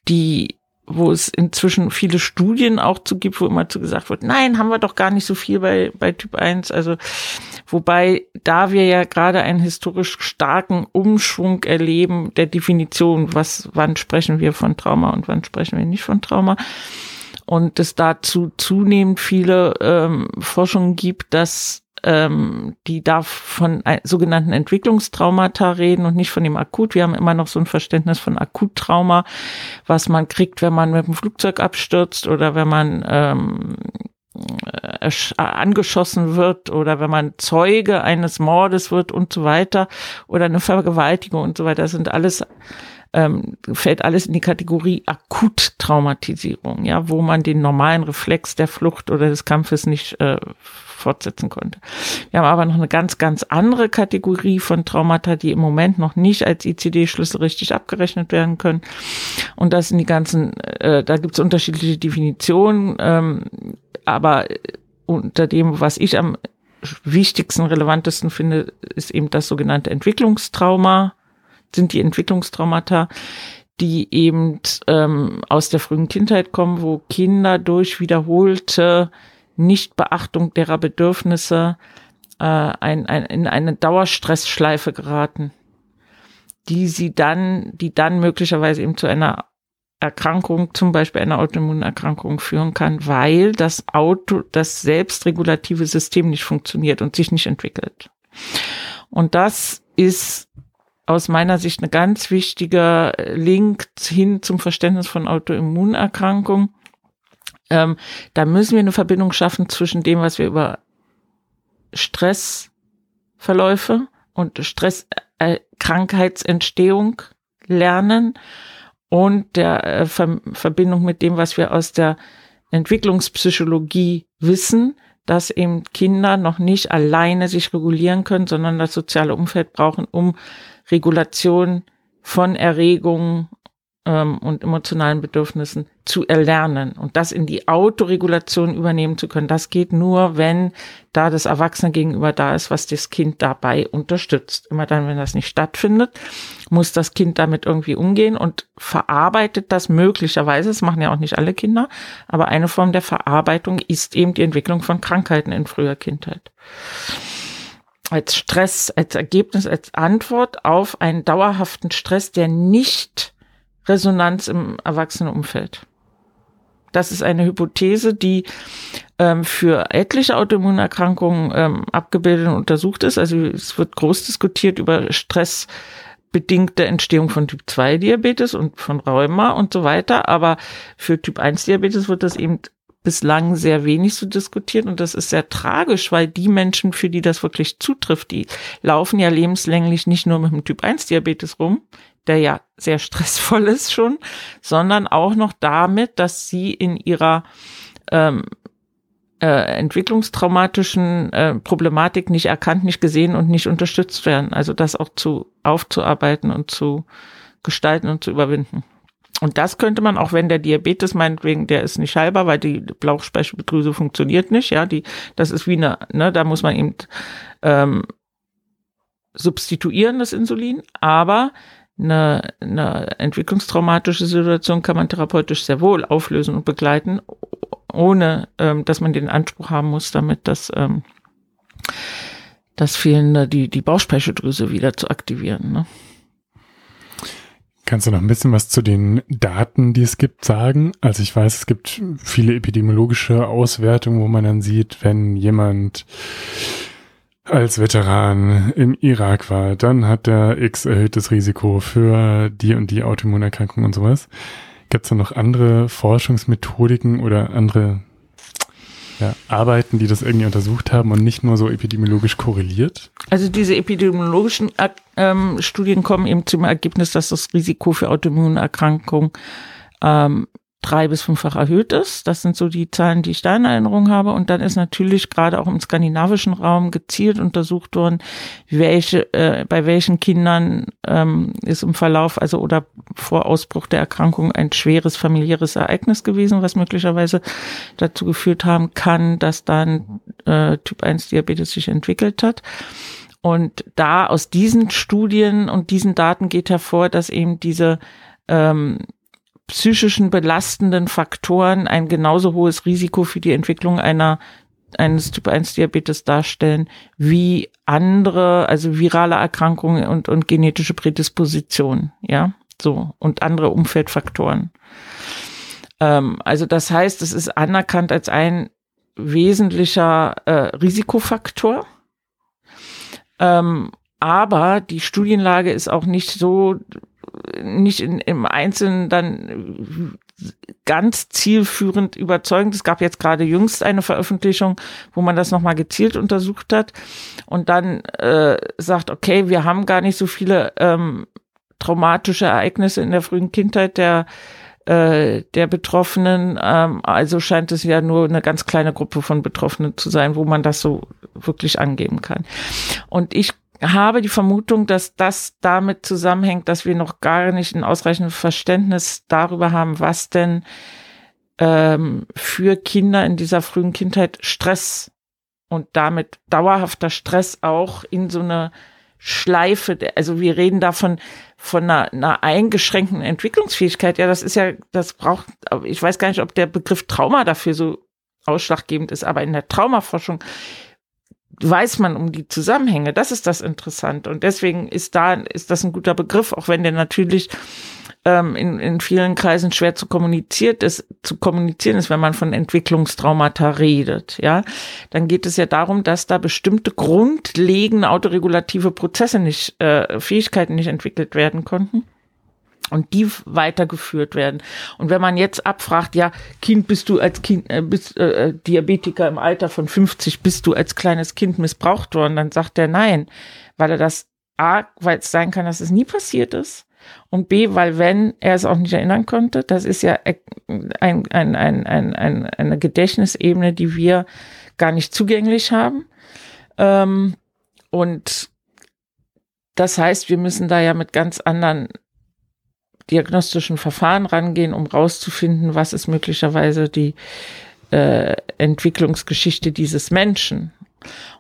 die wo es inzwischen viele Studien auch zu gibt, wo immer zu gesagt wird, nein, haben wir doch gar nicht so viel bei, bei Typ 1. Also, wobei, da wir ja gerade einen historisch starken Umschwung erleben der Definition, was, wann sprechen wir von Trauma und wann sprechen wir nicht von Trauma. Und es dazu zunehmend viele ähm, Forschungen gibt, dass ähm, die darf von sogenannten Entwicklungstraumata reden und nicht von dem Akut. Wir haben immer noch so ein Verständnis von Akuttrauma, was man kriegt, wenn man mit dem Flugzeug abstürzt oder wenn man ähm, äh, angeschossen wird oder wenn man Zeuge eines Mordes wird und so weiter oder eine Vergewaltigung und so weiter. Das sind alles ähm, fällt alles in die Kategorie Akuttraumatisierung, ja, wo man den normalen Reflex der Flucht oder des Kampfes nicht äh, fortsetzen konnte. Wir haben aber noch eine ganz, ganz andere Kategorie von Traumata, die im Moment noch nicht als ICD-Schlüssel richtig abgerechnet werden können. Und das sind die ganzen, äh, da gibt es unterschiedliche Definitionen, ähm, aber unter dem, was ich am wichtigsten, relevantesten finde, ist eben das sogenannte Entwicklungstrauma, sind die Entwicklungstraumata, die eben ähm, aus der frühen Kindheit kommen, wo Kinder durch wiederholte Nichtbeachtung derer Bedürfnisse äh, ein, ein, in eine Dauerstressschleife geraten, die sie dann, die dann möglicherweise eben zu einer Erkrankung, zum Beispiel einer Autoimmunerkrankung führen kann, weil das Auto, das selbstregulative System nicht funktioniert und sich nicht entwickelt. Und das ist aus meiner Sicht ein ganz wichtiger Link hin zum Verständnis von Autoimmunerkrankung. Ähm, da müssen wir eine Verbindung schaffen zwischen dem, was wir über Stressverläufe und Stresskrankheitsentstehung äh, lernen und der äh, Ver Verbindung mit dem, was wir aus der Entwicklungspsychologie wissen, dass eben Kinder noch nicht alleine sich regulieren können, sondern das soziale Umfeld brauchen, um Regulation von Erregungen ähm, und emotionalen Bedürfnissen zu erlernen und das in die Autoregulation übernehmen zu können. Das geht nur, wenn da das Erwachsene gegenüber da ist, was das Kind dabei unterstützt. Immer dann, wenn das nicht stattfindet, muss das Kind damit irgendwie umgehen und verarbeitet das möglicherweise. Das machen ja auch nicht alle Kinder, aber eine Form der Verarbeitung ist eben die Entwicklung von Krankheiten in früher Kindheit als Stress, als Ergebnis, als Antwort auf einen dauerhaften Stress, der nicht Resonanz im Erwachsenenumfeld. Das ist eine Hypothese, die ähm, für etliche Autoimmunerkrankungen ähm, abgebildet und untersucht ist. Also es wird groß diskutiert über stressbedingte Entstehung von Typ 2 Diabetes und von Rheuma und so weiter. Aber für Typ 1 Diabetes wird das eben bislang sehr wenig so diskutiert und das ist sehr tragisch, weil die Menschen, für die das wirklich zutrifft, die laufen ja lebenslänglich nicht nur mit dem Typ 1 Diabetes rum, der ja sehr stressvoll ist schon, sondern auch noch damit, dass sie in ihrer ähm, äh, entwicklungstraumatischen äh, Problematik nicht erkannt, nicht gesehen und nicht unterstützt werden. Also das auch zu aufzuarbeiten und zu gestalten und zu überwinden. Und das könnte man, auch wenn der Diabetes meinetwegen, der ist nicht heilbar, weil die Bauchspeicheldrüse funktioniert nicht, ja, die, das ist wie eine, ne, da muss man eben ähm, substituieren, das Insulin, aber eine, eine entwicklungstraumatische Situation kann man therapeutisch sehr wohl auflösen und begleiten, ohne ähm, dass man den Anspruch haben muss, damit das, ähm, das fehlende, die, die Bauchspeicheldrüse wieder zu aktivieren. Ne? Kannst du noch ein bisschen was zu den Daten, die es gibt, sagen? Also ich weiß, es gibt viele epidemiologische Auswertungen, wo man dann sieht, wenn jemand als Veteran im Irak war, dann hat er X erhöhtes Risiko für die und die Autoimmunerkrankung und sowas. Gibt es da noch andere Forschungsmethodiken oder andere ja, Arbeiten, die das irgendwie untersucht haben und nicht nur so epidemiologisch korreliert? Also diese epidemiologischen ähm, Studien kommen eben zum Ergebnis, dass das Risiko für Autoimmunerkrankungen ähm, drei bis fünffach erhöht ist. Das sind so die Zahlen, die ich da in Erinnerung habe. Und dann ist natürlich gerade auch im skandinavischen Raum gezielt untersucht worden, welche, äh, bei welchen Kindern ähm, ist im Verlauf, also oder vor Ausbruch der Erkrankung ein schweres familiäres Ereignis gewesen, was möglicherweise dazu geführt haben kann, dass dann äh, Typ 1 Diabetes sich entwickelt hat. Und da aus diesen Studien und diesen Daten geht hervor, dass eben diese ähm, psychischen belastenden Faktoren ein genauso hohes Risiko für die Entwicklung einer eines Typ 1 Diabetes darstellen wie andere, also virale Erkrankungen und, und genetische Prädispositionen, ja, so und andere Umfeldfaktoren. Ähm, also das heißt, es ist anerkannt als ein wesentlicher äh, Risikofaktor. Ähm, aber die Studienlage ist auch nicht so nicht in, im Einzelnen dann ganz zielführend überzeugend. Es gab jetzt gerade jüngst eine Veröffentlichung, wo man das nochmal gezielt untersucht hat und dann äh, sagt, okay, wir haben gar nicht so viele ähm, traumatische Ereignisse in der frühen Kindheit der äh, der Betroffenen. Ähm, also scheint es ja nur eine ganz kleine Gruppe von Betroffenen zu sein, wo man das so wirklich angeben kann. Und ich habe die Vermutung, dass das damit zusammenhängt, dass wir noch gar nicht ein ausreichendes Verständnis darüber haben, was denn ähm, für Kinder in dieser frühen Kindheit Stress und damit dauerhafter Stress auch in so eine Schleife, also wir reden davon von einer, einer eingeschränkten Entwicklungsfähigkeit. Ja, das ist ja, das braucht, ich weiß gar nicht, ob der Begriff Trauma dafür so ausschlaggebend ist, aber in der Traumaforschung weiß man um die Zusammenhänge. Das ist das Interessante. Und deswegen ist da, ist das ein guter Begriff, auch wenn der natürlich ähm, in, in vielen Kreisen schwer zu kommuniziert ist, zu kommunizieren ist, wenn man von Entwicklungstraumata redet, ja. Dann geht es ja darum, dass da bestimmte grundlegende autoregulative Prozesse nicht, äh, Fähigkeiten nicht entwickelt werden konnten und die weitergeführt werden. Und wenn man jetzt abfragt, ja, Kind, bist du als Kind, äh, bist äh, äh Diabetiker im Alter von 50, bist du als kleines Kind missbraucht worden, dann sagt er nein, weil er das A, weil es sein kann, dass es nie passiert ist und B, weil wenn er es auch nicht erinnern konnte, das ist ja ein, ein, ein, ein, ein, eine Gedächtnisebene, die wir gar nicht zugänglich haben. Ähm, und das heißt, wir müssen da ja mit ganz anderen diagnostischen Verfahren rangehen, um rauszufinden, was ist möglicherweise die äh, Entwicklungsgeschichte dieses Menschen.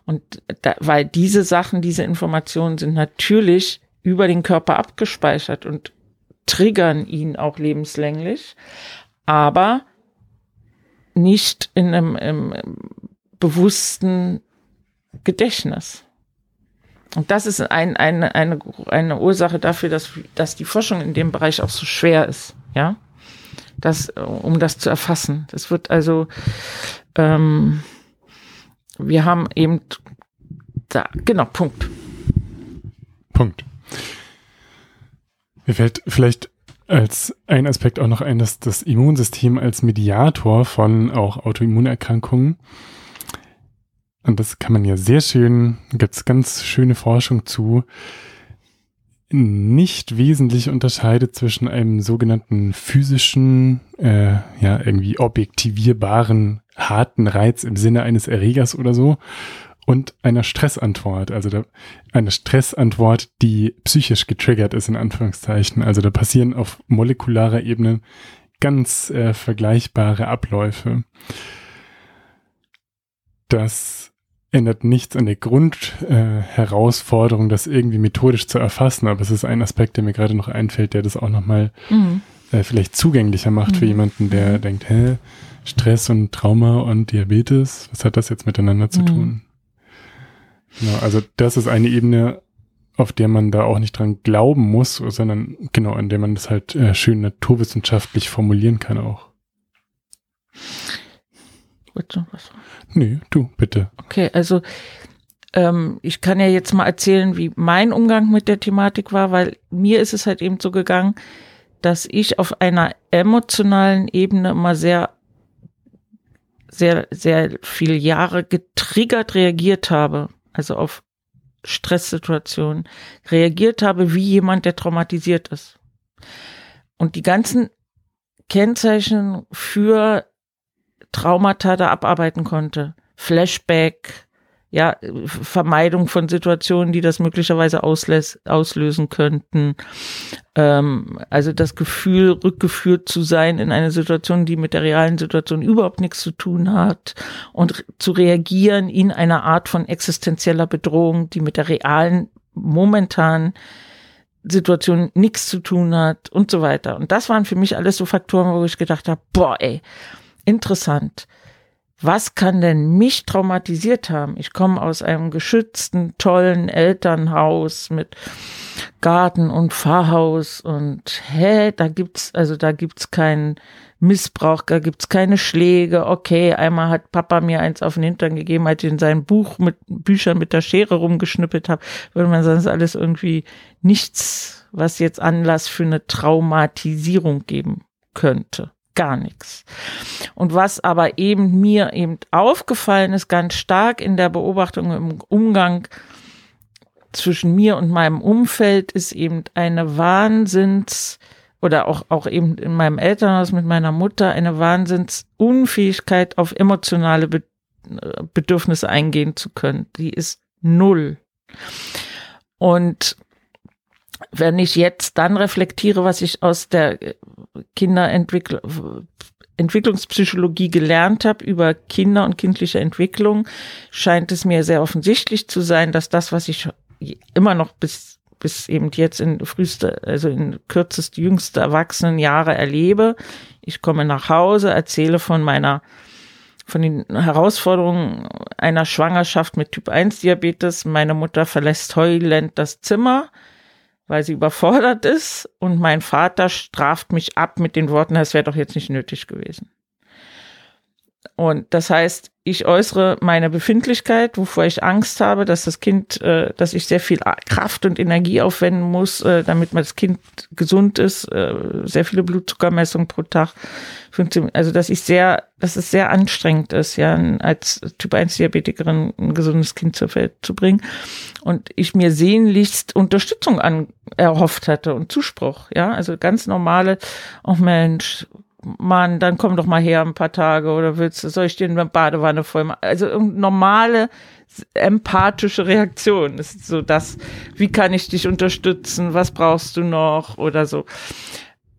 Und da, weil diese Sachen, diese Informationen sind natürlich über den Körper abgespeichert und triggern ihn auch lebenslänglich, aber nicht in einem, einem bewussten Gedächtnis. Und das ist ein, eine, eine, eine Ursache dafür, dass, dass die Forschung in dem Bereich auch so schwer ist, ja. Das, um das zu erfassen. Das wird also, ähm, wir haben eben da, genau, Punkt. Punkt. Mir fällt vielleicht als ein Aspekt auch noch ein, dass das Immunsystem als Mediator von auch Autoimmunerkrankungen und das kann man ja sehr schön, gibt es ganz schöne Forschung zu, nicht wesentlich unterscheidet zwischen einem sogenannten physischen, äh, ja, irgendwie objektivierbaren, harten Reiz im Sinne eines Erregers oder so und einer Stressantwort, also da, eine Stressantwort, die psychisch getriggert ist, in Anführungszeichen. Also da passieren auf molekularer Ebene ganz äh, vergleichbare Abläufe. Das ändert nichts an der Grundherausforderung, äh, das irgendwie methodisch zu erfassen, aber es ist ein Aspekt, der mir gerade noch einfällt, der das auch nochmal mhm. äh, vielleicht zugänglicher macht mhm. für jemanden, der mhm. denkt, hä, Stress und Trauma und Diabetes, was hat das jetzt miteinander zu mhm. tun? Genau, also das ist eine Ebene, auf der man da auch nicht dran glauben muss, sondern genau, an der man das halt äh, schön naturwissenschaftlich formulieren kann auch. Bitte, was? Nee, du, bitte. Okay, also ähm, ich kann ja jetzt mal erzählen, wie mein Umgang mit der Thematik war, weil mir ist es halt eben so gegangen, dass ich auf einer emotionalen Ebene immer sehr, sehr, sehr viele Jahre getriggert reagiert habe also auf Stresssituationen, reagiert habe wie jemand, der traumatisiert ist. Und die ganzen Kennzeichen für Traumata da abarbeiten konnte. Flashback, ja, Vermeidung von Situationen, die das möglicherweise auslösen könnten. Ähm, also das Gefühl, rückgeführt zu sein in eine Situation, die mit der realen Situation überhaupt nichts zu tun hat und zu reagieren in einer Art von existenzieller Bedrohung, die mit der realen, momentanen Situation nichts zu tun hat und so weiter. Und das waren für mich alles so Faktoren, wo ich gedacht habe, boah, ey, interessant was kann denn mich traumatisiert haben? Ich komme aus einem geschützten, tollen Elternhaus mit Garten und Pfarrhaus und hä, da gibt's, also da gibt's keinen Missbrauch, da gibt's keine Schläge. Okay, einmal hat Papa mir eins auf den Hintern gegeben, als ich in sein Buch mit Büchern mit der Schere rumgeschnippelt habe, würde man ist alles irgendwie nichts, was jetzt Anlass für eine Traumatisierung geben könnte gar nichts. Und was aber eben mir eben aufgefallen ist, ganz stark in der Beobachtung im Umgang zwischen mir und meinem Umfeld ist eben eine Wahnsinns oder auch, auch eben in meinem Elternhaus mit meiner Mutter eine Wahnsinnsunfähigkeit auf emotionale Be Bedürfnisse eingehen zu können. Die ist null. Und wenn ich jetzt dann reflektiere, was ich aus der Kinderentwicklung Entwicklungspsychologie gelernt habe über Kinder und kindliche Entwicklung, scheint es mir sehr offensichtlich zu sein, dass das, was ich immer noch bis bis eben jetzt in früheste, also in kürzest jüngste Erwachsenenjahre erlebe. Ich komme nach Hause, erzähle von meiner von den Herausforderungen einer Schwangerschaft mit Typ 1 Diabetes. Meine Mutter verlässt heulend das Zimmer weil sie überfordert ist und mein Vater straft mich ab mit den Worten, es wäre doch jetzt nicht nötig gewesen. Und das heißt, ich äußere meine Befindlichkeit, wovor ich Angst habe, dass das Kind, äh, dass ich sehr viel Kraft und Energie aufwenden muss, äh, damit das Kind gesund ist, äh, sehr viele Blutzuckermessungen pro Tag. 15, also dass ich sehr, dass es sehr anstrengend ist, ja, als Typ 1 Diabetikerin ein gesundes Kind zur Welt zu bringen. Und ich mir sehnlichst Unterstützung an erhofft hatte und Zuspruch, ja, also ganz normale, oh Mensch, Mann, dann komm doch mal her ein paar Tage oder willst du, soll ich dir eine Badewanne voll machen? Also normale empathische Reaktion das ist so das, wie kann ich dich unterstützen, was brauchst du noch oder so.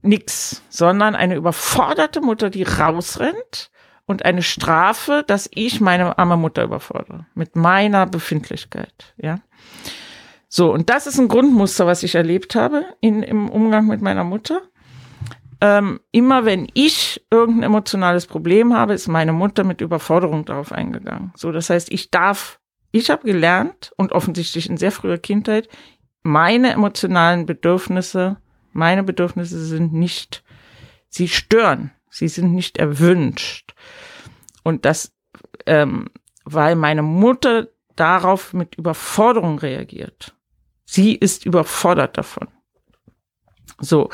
Nix, sondern eine überforderte Mutter, die rausrennt und eine Strafe, dass ich meine arme Mutter überfordere mit meiner Befindlichkeit, ja. So, und das ist ein Grundmuster, was ich erlebt habe in, im Umgang mit meiner Mutter ähm, immer wenn ich irgendein emotionales Problem habe, ist meine Mutter mit Überforderung darauf eingegangen. So, das heißt, ich darf, ich habe gelernt und offensichtlich in sehr früher Kindheit, meine emotionalen Bedürfnisse, meine Bedürfnisse sind nicht, sie stören, sie sind nicht erwünscht. Und das, ähm, weil meine Mutter darauf mit Überforderung reagiert. Sie ist überfordert davon. So,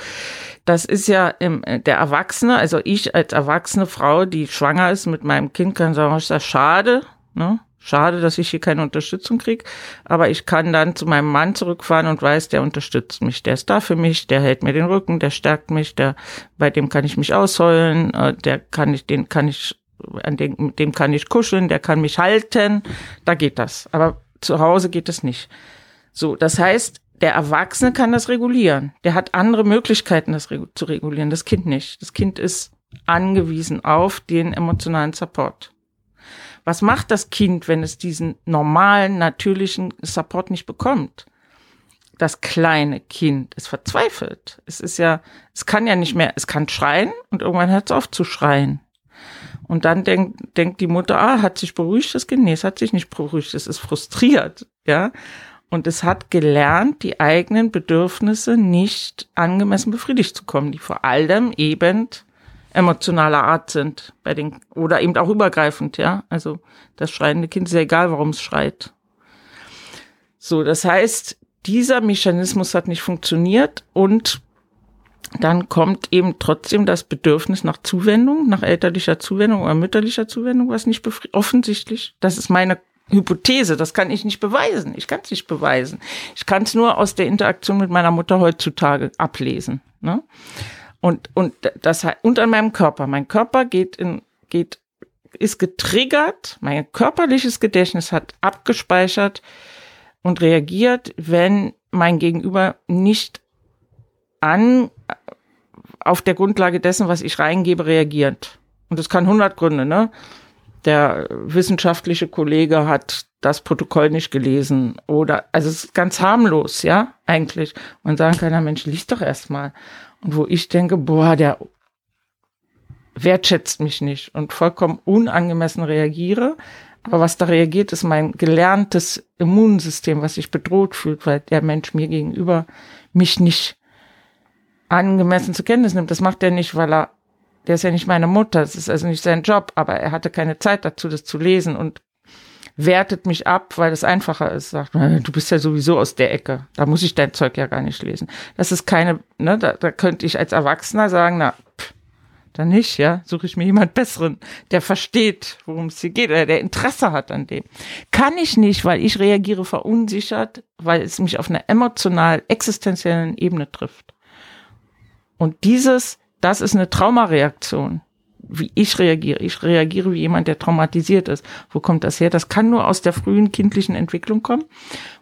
das ist ja im, äh, der Erwachsene, also ich als erwachsene Frau, die schwanger ist mit meinem Kind, kann sagen, ist das schade, ne? Schade, dass ich hier keine Unterstützung krieg, aber ich kann dann zu meinem Mann zurückfahren und weiß, der unterstützt mich, der ist da für mich, der hält mir den Rücken, der stärkt mich, der bei dem kann ich mich ausheulen, äh, der kann ich, den kann ich an dem, mit dem kann ich kuscheln, der kann mich halten, da geht das. Aber zu Hause geht es nicht. So, das heißt, der Erwachsene kann das regulieren. Der hat andere Möglichkeiten, das zu regulieren. Das Kind nicht. Das Kind ist angewiesen auf den emotionalen Support. Was macht das Kind, wenn es diesen normalen, natürlichen Support nicht bekommt? Das kleine Kind ist verzweifelt. Es ist ja, es kann ja nicht mehr, es kann schreien und irgendwann hört es auf zu schreien. Und dann denkt, denkt die Mutter, ah, hat sich beruhigt das Kind? Nee, es hat sich nicht beruhigt, es ist frustriert, ja. Und es hat gelernt, die eigenen Bedürfnisse nicht angemessen befriedigt zu kommen, die vor allem eben emotionaler Art sind bei den oder eben auch übergreifend, ja. Also das schreiende Kind ist ja egal, warum es schreit. So, das heißt, dieser Mechanismus hat nicht funktioniert und dann kommt eben trotzdem das Bedürfnis nach Zuwendung, nach elterlicher Zuwendung oder mütterlicher Zuwendung, was nicht offensichtlich, das ist meine Hypothese, das kann ich nicht beweisen. Ich kann es nicht beweisen. Ich kann es nur aus der Interaktion mit meiner Mutter heutzutage ablesen. Ne? Und, und das und an meinem Körper. Mein Körper geht in, geht, ist getriggert, mein körperliches Gedächtnis hat abgespeichert und reagiert, wenn mein Gegenüber nicht an, auf der Grundlage dessen, was ich reingebe, reagiert. Und das kann hundert Gründe, ne? der wissenschaftliche Kollege hat das Protokoll nicht gelesen oder also es ist ganz harmlos, ja, eigentlich. Man sagen kann, Mensch, liest doch erstmal. Und wo ich denke, boah, der wertschätzt mich nicht und vollkommen unangemessen reagiere. Aber was da reagiert, ist mein gelerntes Immunsystem, was sich bedroht fühlt, weil der Mensch mir gegenüber mich nicht angemessen zur Kenntnis nimmt. Das macht er nicht, weil er der ist ja nicht meine Mutter, das ist also nicht sein Job, aber er hatte keine Zeit dazu, das zu lesen und wertet mich ab, weil es einfacher ist. Sagt, du bist ja sowieso aus der Ecke, da muss ich dein Zeug ja gar nicht lesen. Das ist keine, ne, da, da könnte ich als Erwachsener sagen, na, pff, Dann nicht, ja. Suche ich mir jemand Besseren, der versteht, worum es hier geht, oder der Interesse hat an dem. Kann ich nicht, weil ich reagiere verunsichert, weil es mich auf einer emotional existenziellen Ebene trifft. Und dieses, das ist eine Traumareaktion wie ich reagiere. Ich reagiere wie jemand, der traumatisiert ist. Wo kommt das her? Das kann nur aus der frühen kindlichen Entwicklung kommen,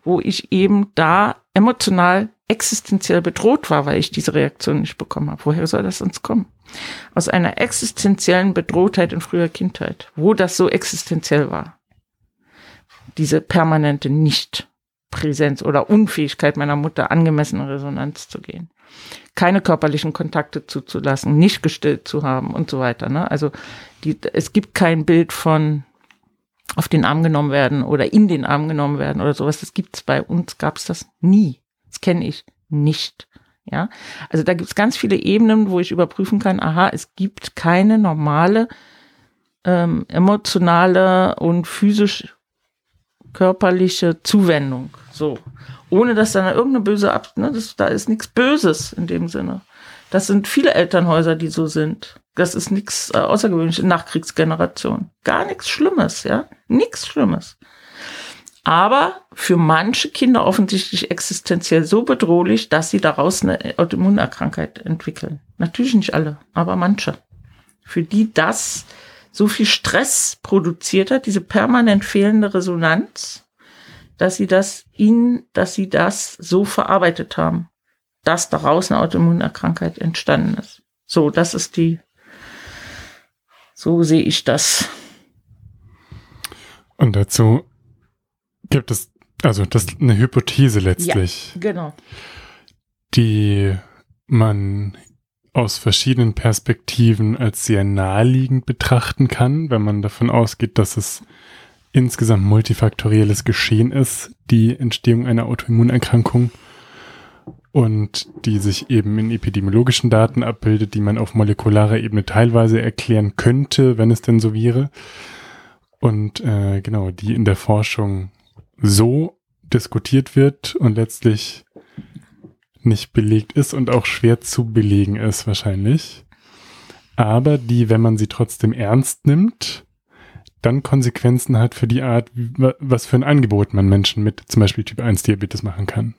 wo ich eben da emotional existenziell bedroht war, weil ich diese Reaktion nicht bekommen habe. Woher soll das sonst kommen? Aus einer existenziellen Bedrohtheit in früher Kindheit, wo das so existenziell war. Diese permanente Nichtpräsenz oder Unfähigkeit meiner Mutter, angemessen in Resonanz zu gehen keine körperlichen Kontakte zuzulassen, nicht gestillt zu haben und so weiter. Ne? Also die, es gibt kein Bild von auf den Arm genommen werden oder in den Arm genommen werden oder sowas. Das gibt's bei uns, gab's das nie. Das kenne ich nicht. Ja, also da gibt's ganz viele Ebenen, wo ich überprüfen kann, aha, es gibt keine normale ähm, emotionale und physisch körperliche Zuwendung. So ohne dass da irgendeine böse Ab, ne, das, da ist nichts Böses in dem Sinne. Das sind viele Elternhäuser, die so sind. Das ist nichts äh, außergewöhnliches Nachkriegsgeneration. Gar nichts Schlimmes, ja, nichts Schlimmes. Aber für manche Kinder offensichtlich existenziell so bedrohlich, dass sie daraus eine Autoimmunerkrankheit entwickeln. Natürlich nicht alle, aber manche. Für die das so viel Stress produziert hat, diese permanent fehlende Resonanz, dass sie das in, dass sie das so verarbeitet haben, dass daraus eine Autoimmunerkrankheit entstanden ist. So, das ist die, so sehe ich das. Und dazu gibt es, also das ist eine Hypothese letztlich. Ja, genau. Die man aus verschiedenen Perspektiven als sehr naheliegend betrachten kann, wenn man davon ausgeht, dass es insgesamt multifaktorielles Geschehen ist, die Entstehung einer Autoimmunerkrankung und die sich eben in epidemiologischen Daten abbildet, die man auf molekularer Ebene teilweise erklären könnte, wenn es denn so wäre. Und äh, genau, die in der Forschung so diskutiert wird und letztlich nicht belegt ist und auch schwer zu belegen ist wahrscheinlich. Aber die, wenn man sie trotzdem ernst nimmt, dann Konsequenzen hat für die Art, was für ein Angebot man Menschen mit zum Beispiel Typ 1 Diabetes machen kann.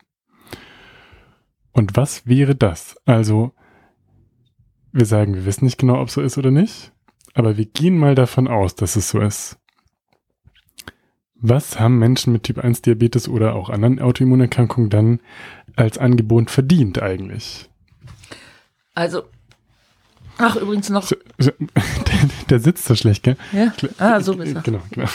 Und was wäre das? Also, wir sagen, wir wissen nicht genau, ob so ist oder nicht, aber wir gehen mal davon aus, dass es so ist. Was haben Menschen mit Typ 1 Diabetes oder auch anderen Autoimmunerkrankungen dann als Angebot verdient eigentlich? Also Ach, übrigens noch. So, so, der, der, sitzt so schlecht, gell? Ja. Ah, so besser. Genau, genau.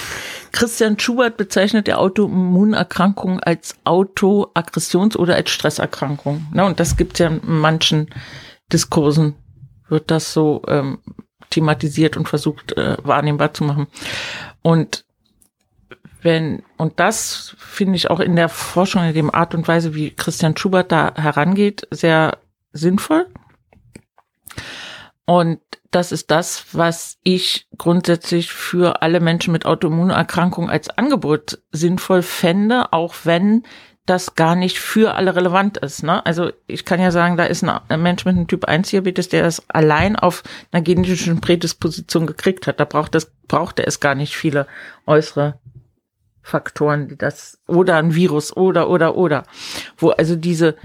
Christian Schubert bezeichnet die Autoimmunerkrankung als Autoaggressions- oder als Stresserkrankung. Ne? Und das gibt es ja in manchen Diskursen, wird das so ähm, thematisiert und versucht äh, wahrnehmbar zu machen. Und wenn, und das finde ich auch in der Forschung, in dem Art und Weise, wie Christian Schubert da herangeht, sehr sinnvoll. Und das ist das, was ich grundsätzlich für alle Menschen mit Autoimmunerkrankungen als Angebot sinnvoll fände, auch wenn das gar nicht für alle relevant ist. Ne? Also ich kann ja sagen, da ist ein Mensch mit einem Typ 1 Diabetes, der das allein auf einer genetischen Prädisposition gekriegt hat. Da braucht es, braucht er es gar nicht viele äußere Faktoren, die das, oder ein Virus, oder, oder, oder. Wo also diese,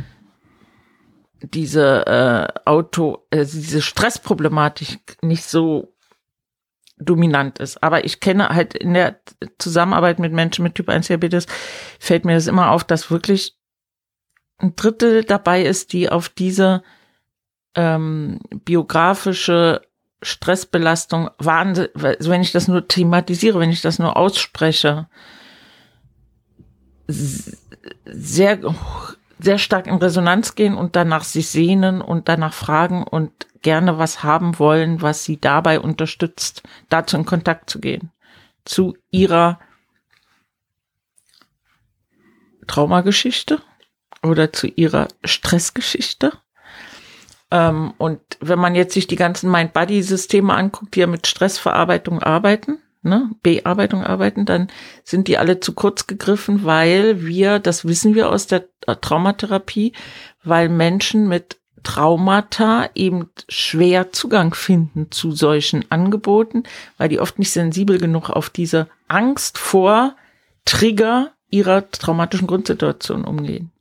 diese äh, Auto, äh, diese Stressproblematik nicht so dominant ist. Aber ich kenne halt in der Zusammenarbeit mit Menschen mit Typ 1 Diabetes fällt mir das immer auf, dass wirklich ein Drittel dabei ist, die auf diese ähm, biografische Stressbelastung Wahnsinn, also wenn ich das nur thematisiere, wenn ich das nur ausspreche, sehr sehr stark in Resonanz gehen und danach sich sehnen und danach fragen und gerne was haben wollen, was sie dabei unterstützt, dazu in Kontakt zu gehen. Zu ihrer Traumageschichte oder zu ihrer Stressgeschichte. Ähm, und wenn man jetzt sich die ganzen Mind-Body-Systeme anguckt, die ja mit Stressverarbeitung arbeiten, ne, Bearbeitung arbeiten, dann sind die alle zu kurz gegriffen, weil wir, das wissen wir aus der Traumatherapie, weil Menschen mit Traumata eben schwer Zugang finden zu solchen Angeboten, weil die oft nicht sensibel genug auf diese Angst vor Trigger ihrer traumatischen Grundsituation umgehen.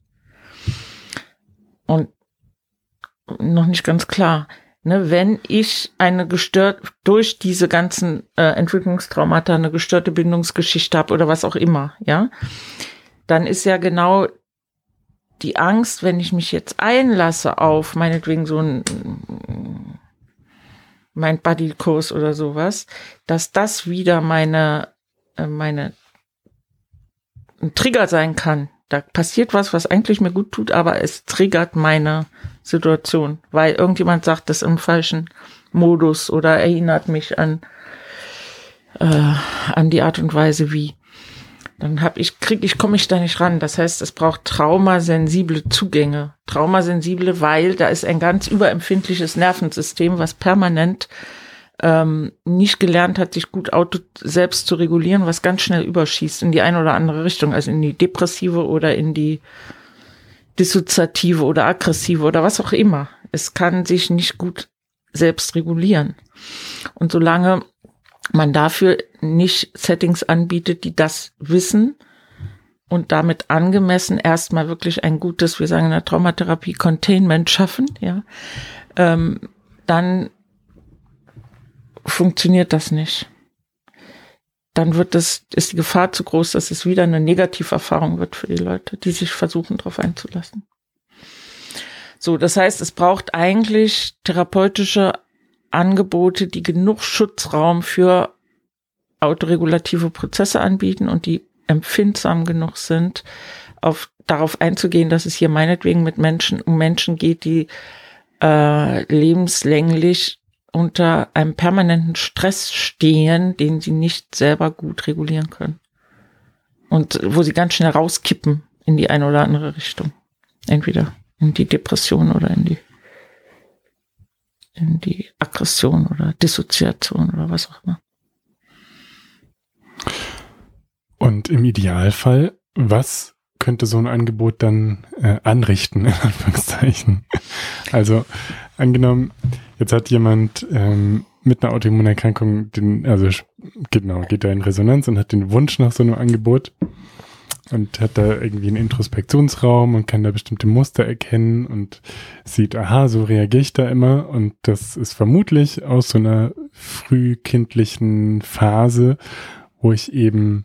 Und noch nicht ganz klar. Ne, wenn ich eine gestört durch diese ganzen äh, Entwicklungstraumata eine gestörte Bindungsgeschichte habe oder was auch immer, ja, dann ist ja genau die Angst, wenn ich mich jetzt einlasse auf meinetwegen so ein mein Buddy-Kurs oder sowas, dass das wieder meine äh, meine ein Trigger sein kann. Da passiert was, was eigentlich mir gut tut, aber es triggert meine Situation, weil irgendjemand sagt das im falschen Modus oder erinnert mich an, äh, an die Art und Weise, wie. Dann hab ich, krieg ich, komme ich da nicht ran. Das heißt, es braucht traumasensible Zugänge. Traumasensible, weil da ist ein ganz überempfindliches Nervensystem, was permanent ähm, nicht gelernt hat, sich gut auto selbst zu regulieren, was ganz schnell überschießt in die eine oder andere Richtung, also in die depressive oder in die dissoziative oder aggressive oder was auch immer. Es kann sich nicht gut selbst regulieren. Und solange man dafür nicht Settings anbietet, die das wissen und damit angemessen erstmal wirklich ein gutes, wir sagen in der Traumatherapie, Containment schaffen, ja, ähm, dann funktioniert das nicht dann wird das, ist die Gefahr zu groß, dass es wieder eine Negativerfahrung wird für die Leute, die sich versuchen, darauf einzulassen. So, das heißt, es braucht eigentlich therapeutische Angebote, die genug Schutzraum für autoregulative Prozesse anbieten und die empfindsam genug sind, auf, darauf einzugehen, dass es hier meinetwegen mit Menschen um Menschen geht, die äh, lebenslänglich unter einem permanenten Stress stehen, den sie nicht selber gut regulieren können. Und wo sie ganz schnell rauskippen in die eine oder andere Richtung. Entweder in die Depression oder in die, in die Aggression oder Dissoziation oder was auch immer. Und im Idealfall, was könnte so ein Angebot dann äh, anrichten, in Anführungszeichen? Also angenommen, Jetzt hat jemand ähm, mit einer Autoimmunerkrankung den, also genau, geht da in Resonanz und hat den Wunsch nach so einem Angebot und hat da irgendwie einen Introspektionsraum und kann da bestimmte Muster erkennen und sieht, aha, so reagiere ich da immer. Und das ist vermutlich aus so einer frühkindlichen Phase, wo ich eben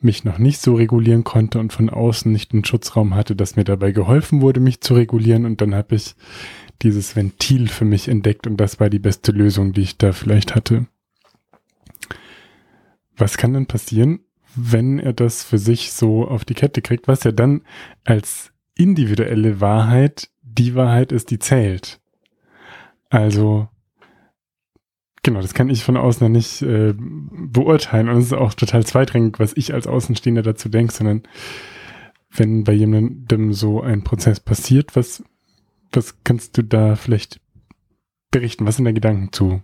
mich noch nicht so regulieren konnte und von außen nicht einen Schutzraum hatte, dass mir dabei geholfen wurde, mich zu regulieren. Und dann habe ich dieses Ventil für mich entdeckt und das war die beste Lösung, die ich da vielleicht hatte. Was kann denn passieren, wenn er das für sich so auf die Kette kriegt, was ja dann als individuelle Wahrheit die Wahrheit ist, die zählt? Also, genau, das kann ich von außen nicht äh, beurteilen und es ist auch total zweitrangig, was ich als Außenstehender dazu denke, sondern wenn bei jemandem so ein Prozess passiert, was was kannst du da vielleicht berichten? Was sind da Gedanken zu?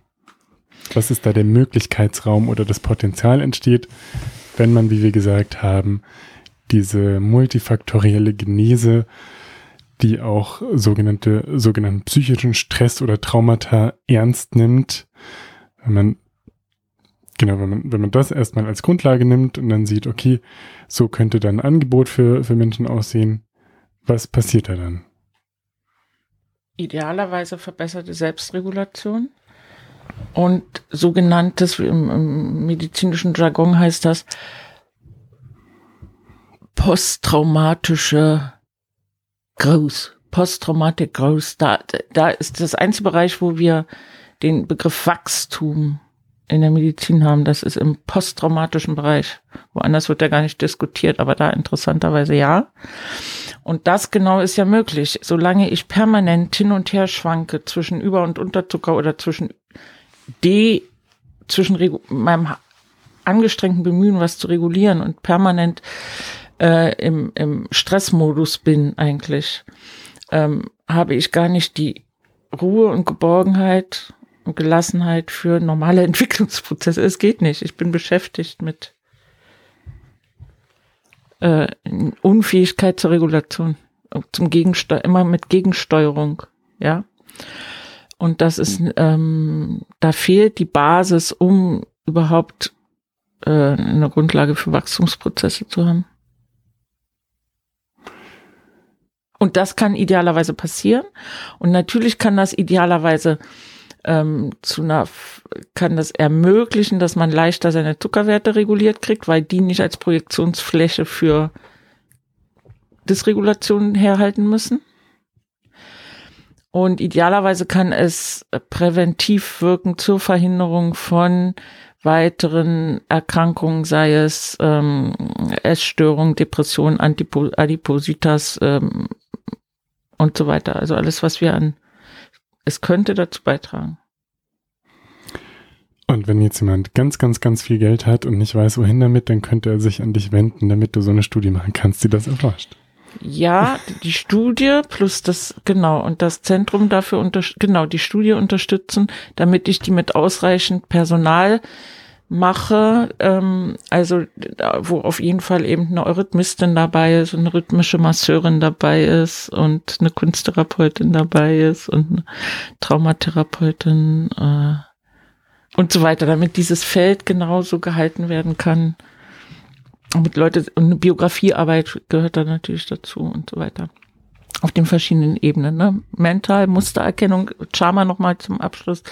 Was ist da der Möglichkeitsraum oder das Potenzial entsteht, wenn man, wie wir gesagt haben, diese multifaktorielle Genese, die auch sogenannte, sogenannten psychischen Stress oder Traumata ernst nimmt, wenn man Genau, wenn man, wenn man das erstmal als Grundlage nimmt und dann sieht, okay, so könnte dann ein Angebot für, für Menschen aussehen, was passiert da dann? Idealerweise verbesserte Selbstregulation und sogenanntes, im, im medizinischen Jargon heißt das, posttraumatische Growth, Posttraumatic Growth. Da, da ist das einzige Bereich, wo wir den Begriff Wachstum in der Medizin haben. Das ist im posttraumatischen Bereich. Woanders wird ja gar nicht diskutiert, aber da interessanterweise ja. Und das genau ist ja möglich. Solange ich permanent hin und her schwanke zwischen Über- und Unterzucker oder zwischen D, zwischen meinem angestrengten Bemühen, was zu regulieren und permanent äh, im, im Stressmodus bin eigentlich, ähm, habe ich gar nicht die Ruhe und Geborgenheit und Gelassenheit für normale Entwicklungsprozesse. Es geht nicht. Ich bin beschäftigt mit äh, Unfähigkeit zur Regulation, zum Gegensteu immer mit Gegensteuerung, ja, Und das ist, ähm, da fehlt die Basis, um überhaupt äh, eine Grundlage für Wachstumsprozesse zu haben. Und das kann idealerweise passieren. Und natürlich kann das idealerweise ähm, zu einer, kann das ermöglichen, dass man leichter seine Zuckerwerte reguliert kriegt, weil die nicht als Projektionsfläche für Dysregulationen herhalten müssen. Und idealerweise kann es präventiv wirken zur Verhinderung von weiteren Erkrankungen, sei es ähm, Essstörung, Depression, Antipo Adipositas ähm, und so weiter. Also alles, was wir an, es könnte dazu beitragen. Und wenn jetzt jemand ganz, ganz, ganz viel Geld hat und nicht weiß, wohin damit, dann könnte er sich an dich wenden, damit du so eine Studie machen kannst, die das erforscht. Ja, die Studie plus das, genau, und das Zentrum dafür, unter, genau, die Studie unterstützen, damit ich die mit ausreichend Personal mache, ähm, also wo auf jeden Fall eben eine Eurythmistin dabei ist, eine rhythmische Masseurin dabei ist und eine Kunsttherapeutin dabei ist und eine Traumatherapeutin äh, und so weiter, damit dieses Feld genauso gehalten werden kann mit Leute und eine Biografiearbeit gehört da natürlich dazu und so weiter. Auf den verschiedenen Ebenen, ne? Mental, Mustererkennung, Charma nochmal zum Abschluss.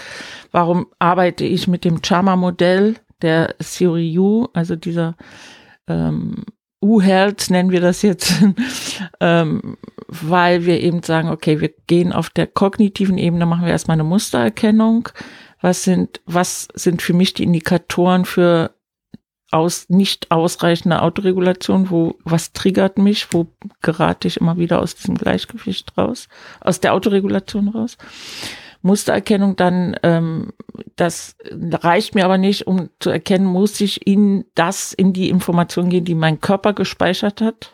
Warum arbeite ich mit dem Charma-Modell der Theory U, also dieser ähm, U-Health nennen wir das jetzt, ähm, weil wir eben sagen, okay, wir gehen auf der kognitiven Ebene, machen wir erstmal eine Mustererkennung. Was sind, was sind für mich die Indikatoren für aus, nicht ausreichende Autoregulation, wo, was triggert mich, wo gerate ich immer wieder aus diesem Gleichgewicht raus, aus der Autoregulation raus. Mustererkennung dann, ähm, das reicht mir aber nicht, um zu erkennen, muss ich in das, in die Information gehen, die mein Körper gespeichert hat.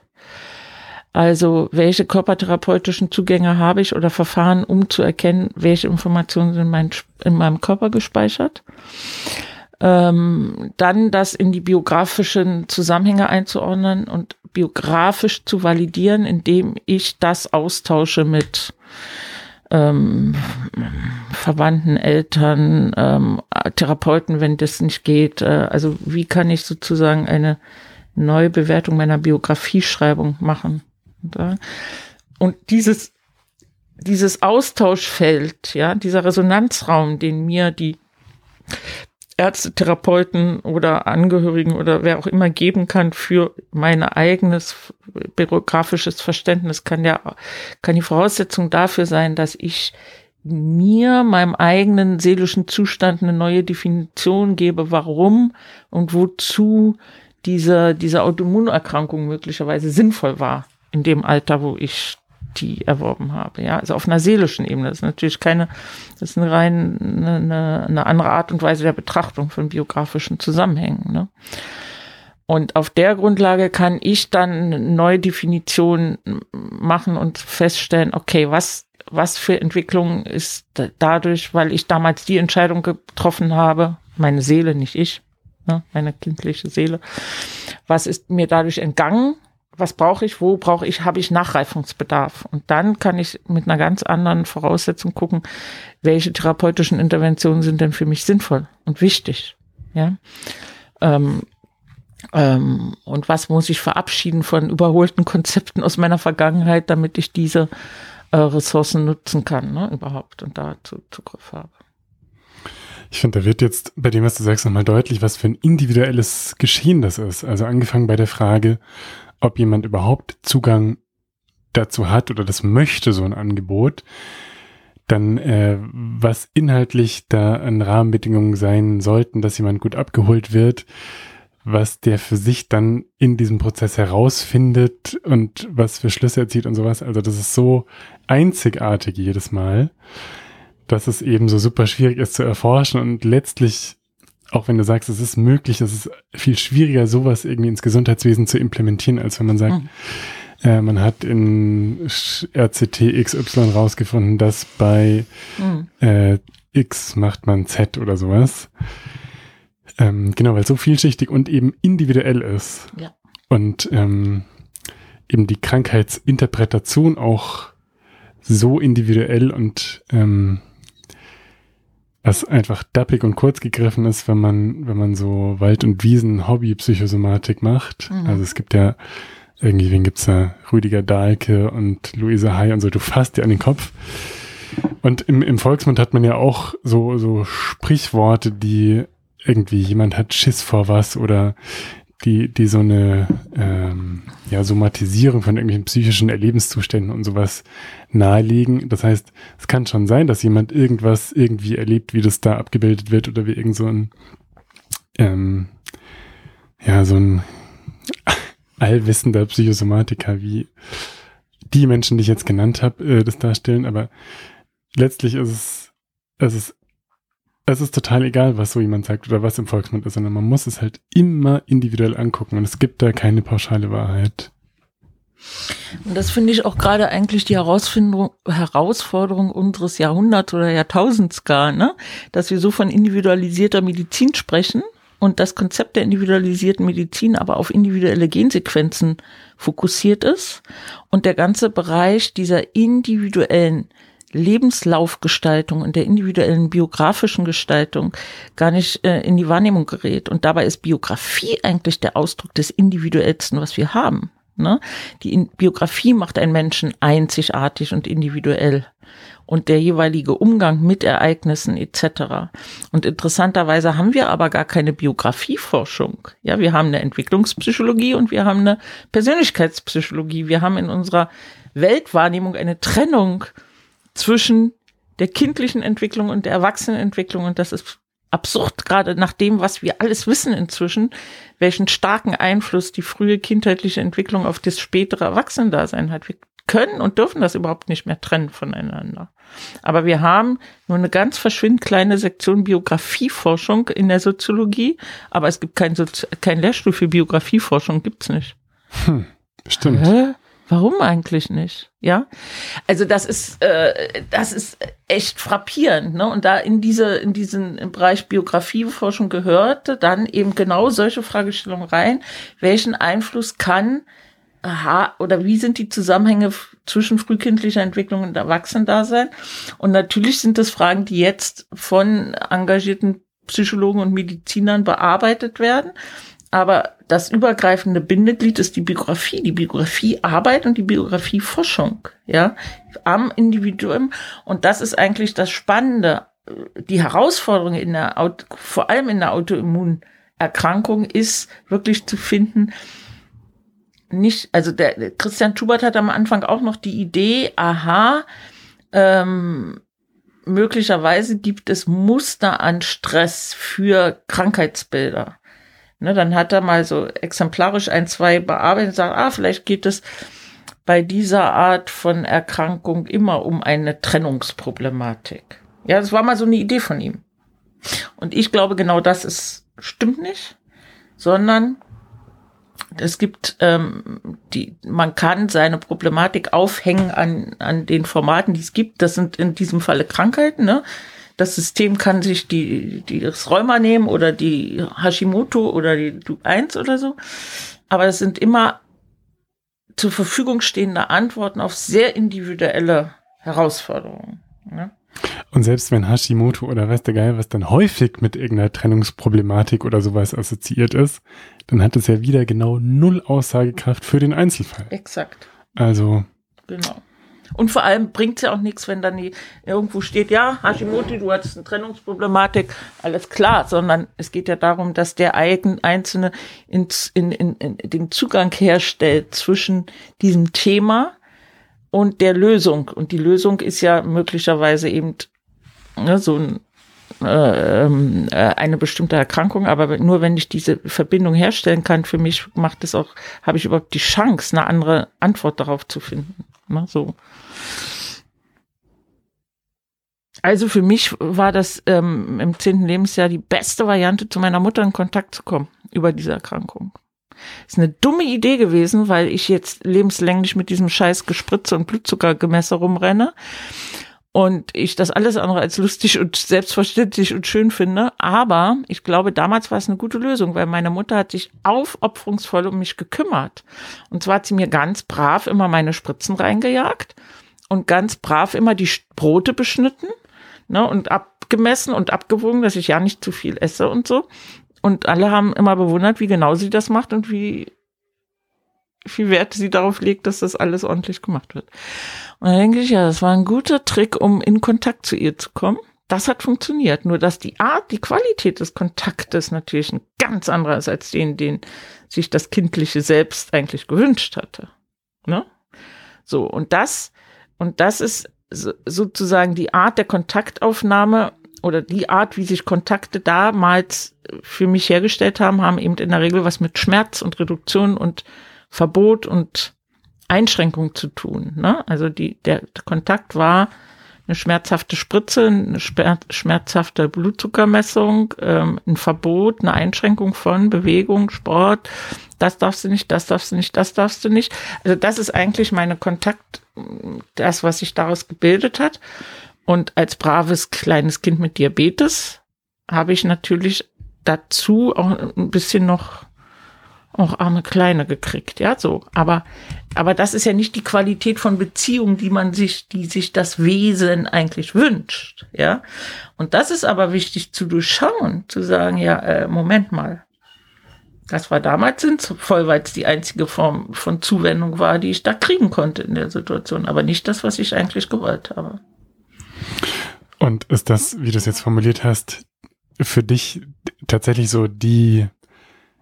Also welche körpertherapeutischen Zugänge habe ich oder Verfahren, um zu erkennen, welche Informationen sind mein, in meinem Körper gespeichert ähm, dann das in die biografischen Zusammenhänge einzuordnen und biografisch zu validieren, indem ich das austausche mit ähm, Verwandten, Eltern, ähm, Therapeuten, wenn das nicht geht. Äh, also wie kann ich sozusagen eine neue Bewertung meiner Biografieschreibung machen? Und dieses, dieses Austauschfeld, ja, dieser Resonanzraum, den mir die Ärzte, Therapeuten oder Angehörigen oder wer auch immer geben kann für mein eigenes biografisches Verständnis, kann ja, kann die Voraussetzung dafür sein, dass ich mir, meinem eigenen seelischen Zustand eine neue Definition gebe, warum und wozu diese, diese Autoimmunerkrankung möglicherweise sinnvoll war in dem Alter, wo ich die erworben habe. Ja, also auf einer seelischen Ebene. Das ist natürlich keine, das ist eine rein eine, eine andere Art und Weise der Betrachtung von biografischen Zusammenhängen. Ne? Und auf der Grundlage kann ich dann eine neue Definition machen und feststellen, okay, was, was für Entwicklung ist dadurch, weil ich damals die Entscheidung getroffen habe, meine Seele, nicht ich, ne, meine kindliche Seele, was ist mir dadurch entgangen was brauche ich, wo brauche ich, habe ich Nachreifungsbedarf. Und dann kann ich mit einer ganz anderen Voraussetzung gucken, welche therapeutischen Interventionen sind denn für mich sinnvoll und wichtig. Ja. Ähm, ähm, und was muss ich verabschieden von überholten Konzepten aus meiner Vergangenheit, damit ich diese äh, Ressourcen nutzen kann, ne, überhaupt und dazu Zugriff habe. Ich finde, da wird jetzt bei dem, was du sagst, nochmal deutlich, was für ein individuelles Geschehen das ist. Also angefangen bei der Frage, ob jemand überhaupt Zugang dazu hat oder das möchte, so ein Angebot, dann äh, was inhaltlich da an Rahmenbedingungen sein sollten, dass jemand gut abgeholt wird, was der für sich dann in diesem Prozess herausfindet und was für Schlüsse er zieht und sowas. Also das ist so einzigartig jedes Mal, dass es eben so super schwierig ist zu erforschen und letztlich auch wenn du sagst, es ist möglich, es ist viel schwieriger, sowas irgendwie ins Gesundheitswesen zu implementieren, als wenn man sagt, mhm. äh, man hat in RCT XY rausgefunden, dass bei mhm. äh, X macht man Z oder sowas. Ähm, genau, weil es so vielschichtig und eben individuell ist. Ja. Und ähm, eben die Krankheitsinterpretation auch so individuell und ähm, was einfach dappig und kurz gegriffen ist, wenn man, wenn man so Wald- und Wiesen-Hobby-Psychosomatik macht. Mhm. Also es gibt ja irgendwie, wen gibt's da? Rüdiger Dahlke und Luise Hay und so, du fasst dir an den Kopf. Und im, im Volksmund hat man ja auch so, so Sprichworte, die irgendwie jemand hat Schiss vor was oder die, die so eine ähm, ja, Somatisierung von irgendwelchen psychischen Erlebenszuständen und sowas nahelegen. Das heißt, es kann schon sein, dass jemand irgendwas irgendwie erlebt, wie das da abgebildet wird oder wie irgend so ein ähm, ja, so ein allwissender Psychosomatiker, wie die Menschen, die ich jetzt genannt habe, äh, das darstellen. Aber letztlich ist es, es ist es ist total egal, was so jemand sagt oder was im Volksmund ist, sondern man muss es halt immer individuell angucken und es gibt da keine pauschale Wahrheit. Und das finde ich auch gerade eigentlich die Herausforderung unseres Jahrhunderts oder Jahrtausends gar, ne? Dass wir so von individualisierter Medizin sprechen und das Konzept der individualisierten Medizin aber auf individuelle Gensequenzen fokussiert ist und der ganze Bereich dieser individuellen Lebenslaufgestaltung und der individuellen biografischen Gestaltung gar nicht äh, in die Wahrnehmung gerät. Und dabei ist Biografie eigentlich der Ausdruck des individuellsten, was wir haben. Ne? Die Biografie macht einen Menschen einzigartig und individuell und der jeweilige Umgang mit Ereignissen etc. Und interessanterweise haben wir aber gar keine Biografieforschung. Ja, wir haben eine Entwicklungspsychologie und wir haben eine Persönlichkeitspsychologie. Wir haben in unserer Weltwahrnehmung eine Trennung zwischen der kindlichen Entwicklung und der Erwachsenenentwicklung und das ist absurd, gerade nach dem, was wir alles wissen inzwischen, welchen starken Einfluss die frühe kindheitliche Entwicklung auf das spätere Erwachsenendasein hat. Wir können und dürfen das überhaupt nicht mehr trennen voneinander. Aber wir haben nur eine ganz verschwindend kleine Sektion Biografieforschung in der Soziologie, aber es gibt kein, Sozi kein Lehrstuhl für Biografieforschung, gibt's nicht. Hm, stimmt. Hä? Warum eigentlich nicht? Ja, also das ist äh, das ist echt frappierend, ne? Und da in diese in diesen Bereich Biografieforschung gehörte dann eben genau solche Fragestellungen rein: Welchen Einfluss kann aha, oder wie sind die Zusammenhänge zwischen frühkindlicher Entwicklung und Erwachsenendasein? Und natürlich sind das Fragen, die jetzt von engagierten Psychologen und Medizinern bearbeitet werden. Aber das übergreifende Bindeglied ist die Biografie, die Biografiearbeit und die Biografieforschung, ja, am Individuum. Und das ist eigentlich das Spannende. Die Herausforderung in der, vor allem in der Autoimmunerkrankung ist wirklich zu finden, nicht, also der Christian Schubert hat am Anfang auch noch die Idee, aha, ähm, möglicherweise gibt es Muster an Stress für Krankheitsbilder. Ne, dann hat er mal so exemplarisch ein, zwei bearbeitet und sagt, ah, vielleicht geht es bei dieser Art von Erkrankung immer um eine Trennungsproblematik. Ja, das war mal so eine Idee von ihm. Und ich glaube, genau das ist, stimmt nicht, sondern es gibt ähm, die, man kann seine Problematik aufhängen an, an den Formaten, die es gibt. Das sind in diesem Falle Krankheiten, ne? Das System kann sich die, die das Rheuma nehmen oder die Hashimoto oder die Du 1 oder so. Aber es sind immer zur Verfügung stehende Antworten auf sehr individuelle Herausforderungen. Ne? Und selbst wenn Hashimoto oder weiß der Geil, was dann häufig mit irgendeiner Trennungsproblematik oder sowas assoziiert ist, dann hat es ja wieder genau null Aussagekraft für den Einzelfall. Exakt. Also. Genau. Und vor allem bringt es ja auch nichts, wenn dann die, irgendwo steht, ja, Hashimoto, du hattest eine Trennungsproblematik, alles klar, sondern es geht ja darum, dass der Einzelne ins, in, in, in den Zugang herstellt zwischen diesem Thema und der Lösung. Und die Lösung ist ja möglicherweise eben ne, so ein äh, ähm, äh, eine bestimmte Erkrankung, aber nur wenn ich diese Verbindung herstellen kann, für mich macht es auch, habe ich überhaupt die Chance, eine andere Antwort darauf zu finden. Ne, so. Also für mich war das ähm, im zehnten Lebensjahr die beste Variante, zu meiner Mutter in Kontakt zu kommen über diese Erkrankung. Ist eine dumme Idee gewesen, weil ich jetzt lebenslänglich mit diesem scheiß Gespritze und Blutzuckergemesser rumrenne und ich das alles andere als lustig und selbstverständlich und schön finde. Aber ich glaube, damals war es eine gute Lösung, weil meine Mutter hat sich aufopferungsvoll um mich gekümmert. Und zwar hat sie mir ganz brav immer meine Spritzen reingejagt und ganz brav immer die Brote beschnitten ne, und abgemessen und abgewogen, dass ich ja nicht zu viel esse und so. Und alle haben immer bewundert, wie genau sie das macht und wie viel Wert sie darauf legt, dass das alles ordentlich gemacht wird. Und dann denke ich, ja, das war ein guter Trick, um in Kontakt zu ihr zu kommen. Das hat funktioniert. Nur dass die Art, die Qualität des Kontaktes natürlich ein ganz anderer ist als den, den sich das kindliche Selbst eigentlich gewünscht hatte. Ne? So, und das, und das ist sozusagen die Art der Kontaktaufnahme oder die Art, wie sich Kontakte damals für mich hergestellt haben, haben eben in der Regel was mit Schmerz und Reduktion und Verbot und Einschränkung zu tun. Ne? Also die, der Kontakt war eine schmerzhafte Spritze, eine schmerzhafte Blutzuckermessung, ähm, ein Verbot, eine Einschränkung von Bewegung, Sport. Das darfst du nicht, das darfst du nicht, das darfst du nicht. Also das ist eigentlich meine Kontakt, das, was sich daraus gebildet hat. Und als braves kleines Kind mit Diabetes habe ich natürlich dazu auch ein bisschen noch auch arme Kleine gekriegt, ja, so. Aber, aber das ist ja nicht die Qualität von Beziehung, die man sich, die sich das Wesen eigentlich wünscht, ja. Und das ist aber wichtig zu durchschauen, zu sagen, ja, äh, Moment mal. Das war damals sinnvoll, weil es die einzige Form von Zuwendung war, die ich da kriegen konnte in der Situation, aber nicht das, was ich eigentlich gewollt habe. Und ist das, wie du es jetzt formuliert hast, für dich tatsächlich so die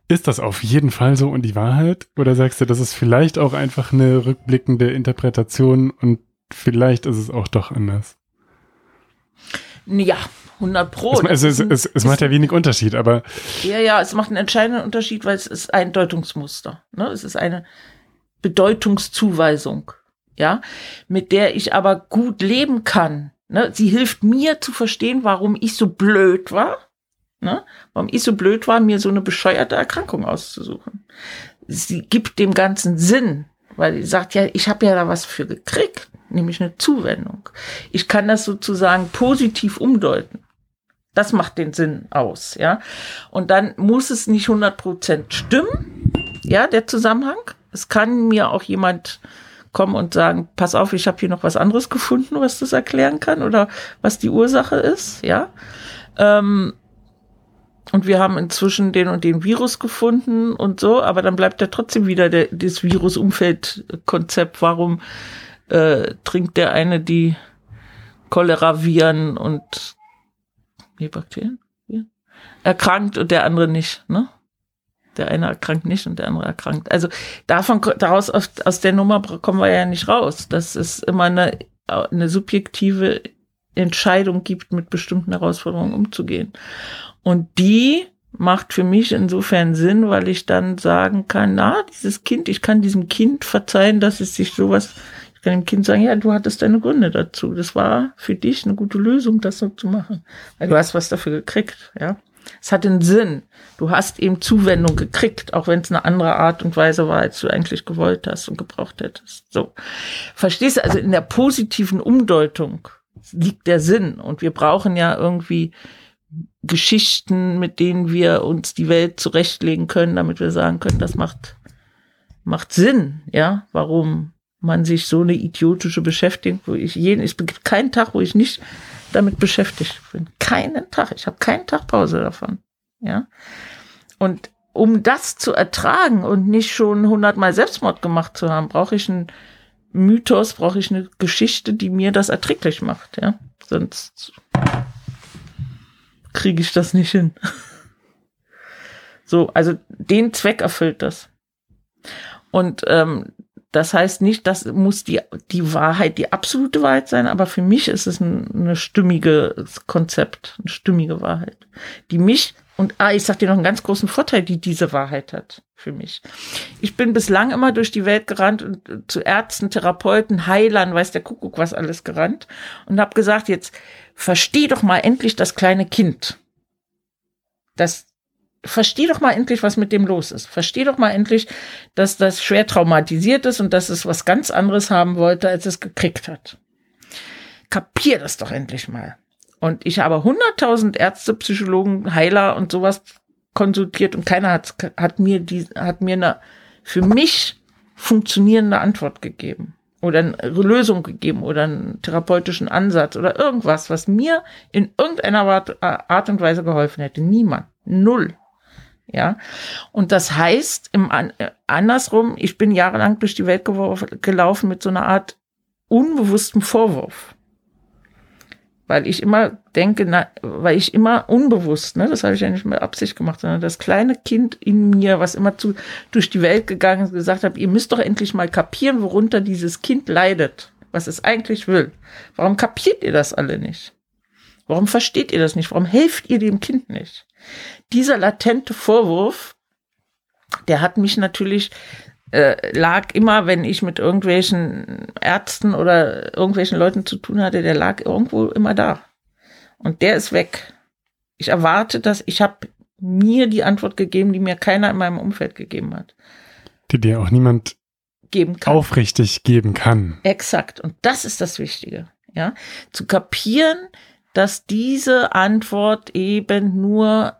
ist das auf jeden Fall so und die Wahrheit? Oder sagst du, das ist vielleicht auch einfach eine rückblickende Interpretation und vielleicht ist es auch doch anders? Ja, 100 Pro. Es, es, es, es macht ja wenig Unterschied, aber. Ja, ja, es macht einen entscheidenden Unterschied, weil es ist ein Deutungsmuster. Ne? Es ist eine Bedeutungszuweisung, ja, mit der ich aber gut leben kann. Ne? Sie hilft mir zu verstehen, warum ich so blöd war Ne? Warum ich so blöd war, mir so eine bescheuerte Erkrankung auszusuchen. Sie gibt dem Ganzen Sinn, weil sie sagt ja, ich habe ja da was für gekriegt, nämlich eine Zuwendung. Ich kann das sozusagen positiv umdeuten. Das macht den Sinn aus, ja. Und dann muss es nicht 100% stimmen, ja, der Zusammenhang. Es kann mir auch jemand kommen und sagen, pass auf, ich habe hier noch was anderes gefunden, was das erklären kann oder was die Ursache ist, ja. Ähm, und wir haben inzwischen den und den Virus gefunden und so, aber dann bleibt ja trotzdem wieder der, das Virus-Umfeld-Konzept. Warum äh, trinkt der eine die Cholera-Viren und nee, Bakterien? Ja. Erkrankt und der andere nicht, ne? Der eine erkrankt nicht und der andere erkrankt. Also davon, daraus, aus, aus der Nummer kommen wir ja nicht raus. dass es immer eine, eine subjektive Entscheidung gibt, mit bestimmten Herausforderungen umzugehen. Und die macht für mich insofern Sinn, weil ich dann sagen kann, na, dieses Kind, ich kann diesem Kind verzeihen, dass es sich sowas, ich kann dem Kind sagen, ja, du hattest deine Gründe dazu. Das war für dich eine gute Lösung, das so zu machen. Weil du hast was dafür gekriegt, ja. Es hat einen Sinn. Du hast eben Zuwendung gekriegt, auch wenn es eine andere Art und Weise war, als du eigentlich gewollt hast und gebraucht hättest. So. Verstehst du? Also in der positiven Umdeutung liegt der Sinn. Und wir brauchen ja irgendwie Geschichten, mit denen wir uns die Welt zurechtlegen können, damit wir sagen können, das macht, macht Sinn, ja, warum man sich so eine idiotische Beschäftigung, wo ich jeden, es gibt keinen Tag, wo ich nicht damit beschäftigt bin. Keinen Tag. Ich habe keinen Tag Pause davon. Ja. Und um das zu ertragen und nicht schon hundertmal Selbstmord gemacht zu haben, brauche ich einen Mythos, brauche ich eine Geschichte, die mir das erträglich macht. Ja. Sonst kriege ich das nicht hin. So, also den Zweck erfüllt das. Und ähm, das heißt nicht, das muss die, die Wahrheit, die absolute Wahrheit sein, aber für mich ist es ein, eine stimmige Konzept, eine stimmige Wahrheit, die mich und ah, ich sag dir noch einen ganz großen Vorteil, die diese Wahrheit hat für mich. Ich bin bislang immer durch die Welt gerannt und äh, zu Ärzten, Therapeuten, Heilern, weiß der Kuckuck was alles gerannt und habe gesagt, jetzt versteh doch mal endlich das kleine Kind. Das versteh doch mal endlich, was mit dem los ist. Versteh doch mal endlich, dass das schwer traumatisiert ist und dass es was ganz anderes haben wollte, als es gekriegt hat. Kapier das doch endlich mal. Und ich habe hunderttausend Ärzte, Psychologen, Heiler und sowas konsultiert und keiner hat, hat mir die, hat mir eine für mich funktionierende Antwort gegeben. oder eine Lösung gegeben oder einen therapeutischen Ansatz oder irgendwas, was mir in irgendeiner Art und Weise geholfen hätte. Niemand. Null. Ja. Und das heißt, im äh, andersrum, ich bin jahrelang durch die Welt gelaufen mit so einer Art unbewusstem Vorwurf. Weil ich immer denke, na, weil ich immer unbewusst, ne, das habe ich ja nicht mit Absicht gemacht, sondern das kleine Kind in mir, was immer zu, durch die Welt gegangen ist, gesagt habe, ihr müsst doch endlich mal kapieren, worunter dieses Kind leidet, was es eigentlich will. Warum kapiert ihr das alle nicht? Warum versteht ihr das nicht? Warum helft ihr dem Kind nicht? Dieser latente Vorwurf, der hat mich natürlich äh, lag immer, wenn ich mit irgendwelchen Ärzten oder irgendwelchen Leuten zu tun hatte, der lag irgendwo immer da. Und der ist weg. Ich erwarte dass ich habe mir die Antwort gegeben, die mir keiner in meinem Umfeld gegeben hat. Die dir auch niemand geben kann. aufrichtig geben kann. Exakt. Und das ist das Wichtige. Ja, zu kapieren, dass diese Antwort eben nur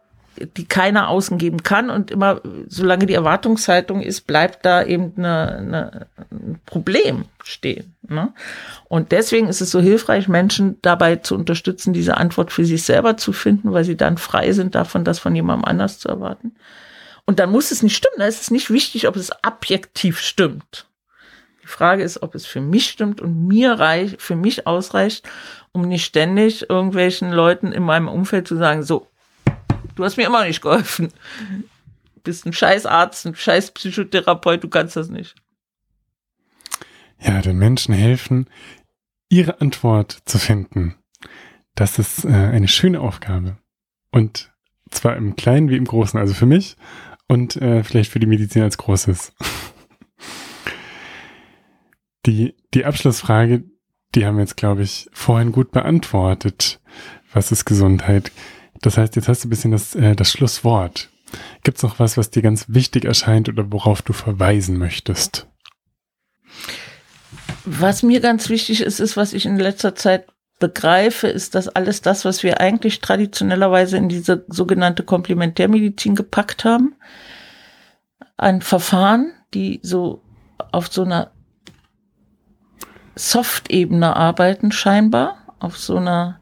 die keiner außen geben kann und immer, solange die Erwartungshaltung ist, bleibt da eben eine, eine, ein Problem stehen. Ne? Und deswegen ist es so hilfreich, Menschen dabei zu unterstützen, diese Antwort für sich selber zu finden, weil sie dann frei sind davon, das von jemandem anders zu erwarten. Und dann muss es nicht stimmen. Da ist es nicht wichtig, ob es objektiv stimmt. Die Frage ist, ob es für mich stimmt und mir reicht, für mich ausreicht, um nicht ständig irgendwelchen Leuten in meinem Umfeld zu sagen, so, Du hast mir immer nicht geholfen. Du bist ein scheiß Arzt, ein scheiß Psychotherapeut, du kannst das nicht. Ja, den Menschen helfen, ihre Antwort zu finden. Das ist äh, eine schöne Aufgabe. Und zwar im Kleinen wie im Großen, also für mich und äh, vielleicht für die Medizin als Großes. die, die Abschlussfrage, die haben wir jetzt, glaube ich, vorhin gut beantwortet. Was ist Gesundheit? Das heißt, jetzt hast du ein bisschen das, äh, das Schlusswort. Gibt es noch was, was dir ganz wichtig erscheint oder worauf du verweisen möchtest? Was mir ganz wichtig ist, ist, was ich in letzter Zeit begreife, ist, dass alles das, was wir eigentlich traditionellerweise in diese sogenannte Komplementärmedizin gepackt haben, an Verfahren, die so auf so einer Soft-Ebene arbeiten, scheinbar, auf so einer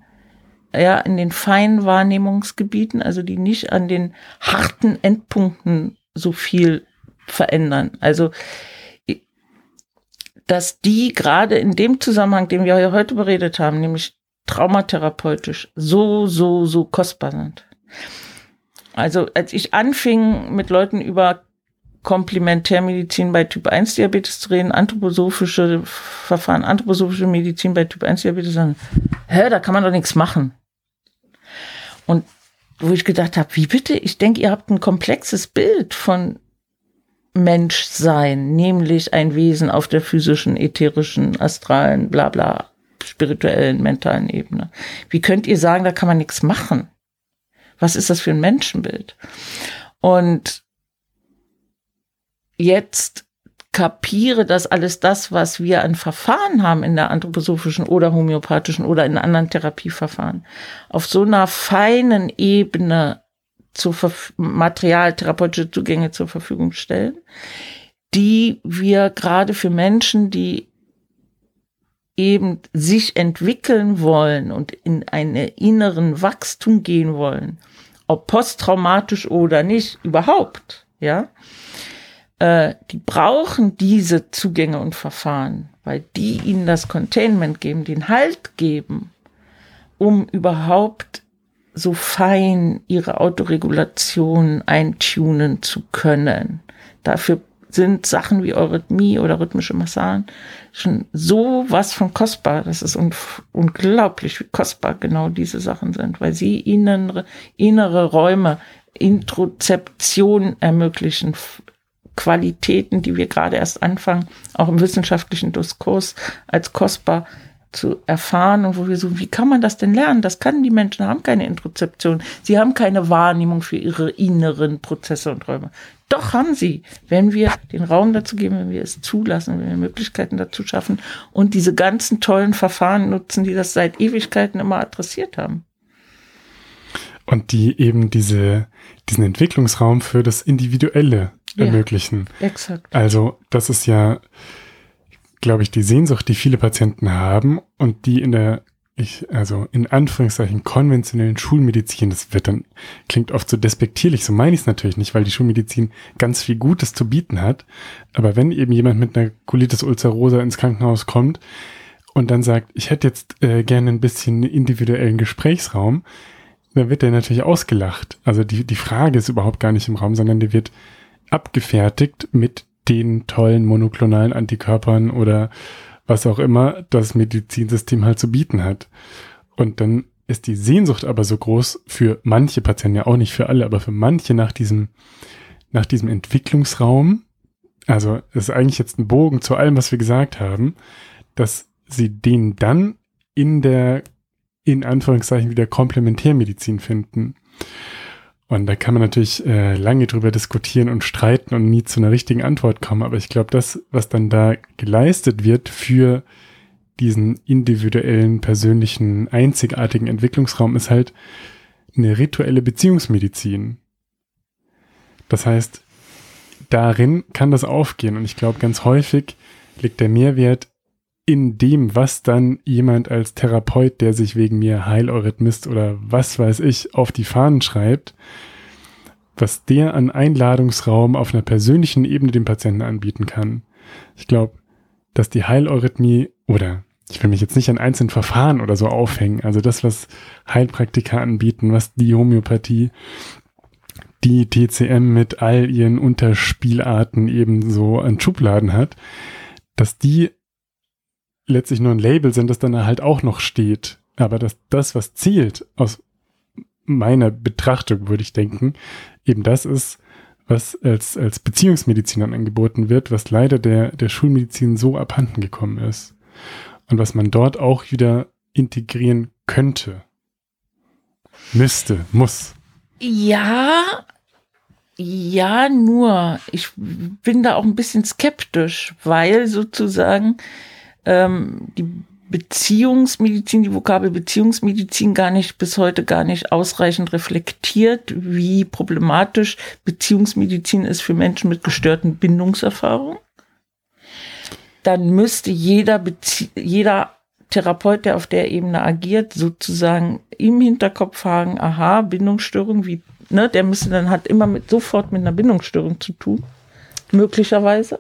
ja, in den feinen Wahrnehmungsgebieten, also die nicht an den harten Endpunkten so viel verändern. Also, dass die gerade in dem Zusammenhang, den wir heute beredet haben, nämlich traumatherapeutisch, so, so, so kostbar sind. Also, als ich anfing, mit Leuten über Komplementärmedizin bei Typ 1 Diabetes zu reden, anthroposophische Verfahren, anthroposophische Medizin bei Typ 1 Diabetes, sagen, hä, da kann man doch nichts machen. Und wo ich gedacht habe, wie bitte? Ich denke, ihr habt ein komplexes Bild von Menschsein, nämlich ein Wesen auf der physischen, ätherischen, astralen, bla bla, spirituellen, mentalen Ebene. Wie könnt ihr sagen, da kann man nichts machen? Was ist das für ein Menschenbild? Und jetzt kapiere, dass alles das, was wir an Verfahren haben in der anthroposophischen oder homöopathischen oder in anderen Therapieverfahren, auf so einer feinen Ebene Verf Material, therapeutische Zugänge zur Verfügung stellen, die wir gerade für Menschen, die eben sich entwickeln wollen und in einen inneren Wachstum gehen wollen, ob posttraumatisch oder nicht, überhaupt, ja, äh, die brauchen diese Zugänge und Verfahren, weil die ihnen das Containment geben, den Halt geben, um überhaupt so fein ihre Autoregulation eintunen zu können. Dafür sind Sachen wie Eurythmie oder rhythmische Massagen schon so was von kostbar. Das ist unglaublich, wie kostbar genau diese Sachen sind, weil sie ihnen innere Räume, Introzeption ermöglichen, Qualitäten, die wir gerade erst anfangen, auch im wissenschaftlichen Diskurs als kostbar zu erfahren und wo wir so, wie kann man das denn lernen? Das kann die Menschen haben keine Introzeption. Sie haben keine Wahrnehmung für ihre inneren Prozesse und Räume. Doch haben sie, wenn wir den Raum dazu geben, wenn wir es zulassen, wenn wir Möglichkeiten dazu schaffen und diese ganzen tollen Verfahren nutzen, die das seit Ewigkeiten immer adressiert haben. Und die eben diese, diesen Entwicklungsraum für das Individuelle ja, ermöglichen. Exakt. Also das ist ja glaube ich, die Sehnsucht, die viele Patienten haben und die in der, ich, also in Anführungszeichen konventionellen Schulmedizin, das wird dann, klingt oft so despektierlich, so meine ich es natürlich nicht, weil die Schulmedizin ganz viel Gutes zu bieten hat. Aber wenn eben jemand mit einer Colitis ulcerosa ins Krankenhaus kommt und dann sagt, ich hätte jetzt äh, gerne ein bisschen individuellen Gesprächsraum, dann wird der natürlich ausgelacht. Also die, die Frage ist überhaupt gar nicht im Raum, sondern die wird abgefertigt mit den tollen monoklonalen Antikörpern oder was auch immer das Medizinsystem halt zu bieten hat. Und dann ist die Sehnsucht aber so groß für manche Patienten, ja auch nicht für alle, aber für manche nach diesem, nach diesem Entwicklungsraum. Also es ist eigentlich jetzt ein Bogen zu allem, was wir gesagt haben, dass sie den dann in der, in Anführungszeichen wieder Komplementärmedizin finden. Und da kann man natürlich äh, lange drüber diskutieren und streiten und nie zu einer richtigen Antwort kommen. Aber ich glaube, das, was dann da geleistet wird für diesen individuellen, persönlichen, einzigartigen Entwicklungsraum, ist halt eine rituelle Beziehungsmedizin. Das heißt, darin kann das aufgehen. Und ich glaube, ganz häufig liegt der Mehrwert in dem, was dann jemand als Therapeut, der sich wegen mir Heileurythmist oder was weiß ich auf die Fahnen schreibt, was der an Einladungsraum auf einer persönlichen Ebene dem Patienten anbieten kann. Ich glaube, dass die Heileurythmie oder ich will mich jetzt nicht an einzelnen Verfahren oder so aufhängen, also das, was Heilpraktiker anbieten, was die Homöopathie, die TCM mit all ihren Unterspielarten eben so an Schubladen hat, dass die letztlich nur ein Label sind, das dann halt auch noch steht. Aber dass das, was zählt, aus meiner Betrachtung würde ich denken, eben das ist, was als, als Beziehungsmedizin dann angeboten wird, was leider der, der Schulmedizin so abhanden gekommen ist. Und was man dort auch wieder integrieren könnte. Müsste, muss. Ja, ja, nur ich bin da auch ein bisschen skeptisch, weil sozusagen ähm, die Beziehungsmedizin, die Vokabel Beziehungsmedizin gar nicht bis heute gar nicht ausreichend reflektiert, wie problematisch Beziehungsmedizin ist für Menschen mit gestörten Bindungserfahrungen. Dann müsste jeder, Bezie jeder Therapeut, der auf der Ebene agiert, sozusagen im Hinterkopf haben, aha, Bindungsstörung, wie, ne, der müsste dann hat immer mit, sofort mit einer Bindungsstörung zu tun, möglicherweise,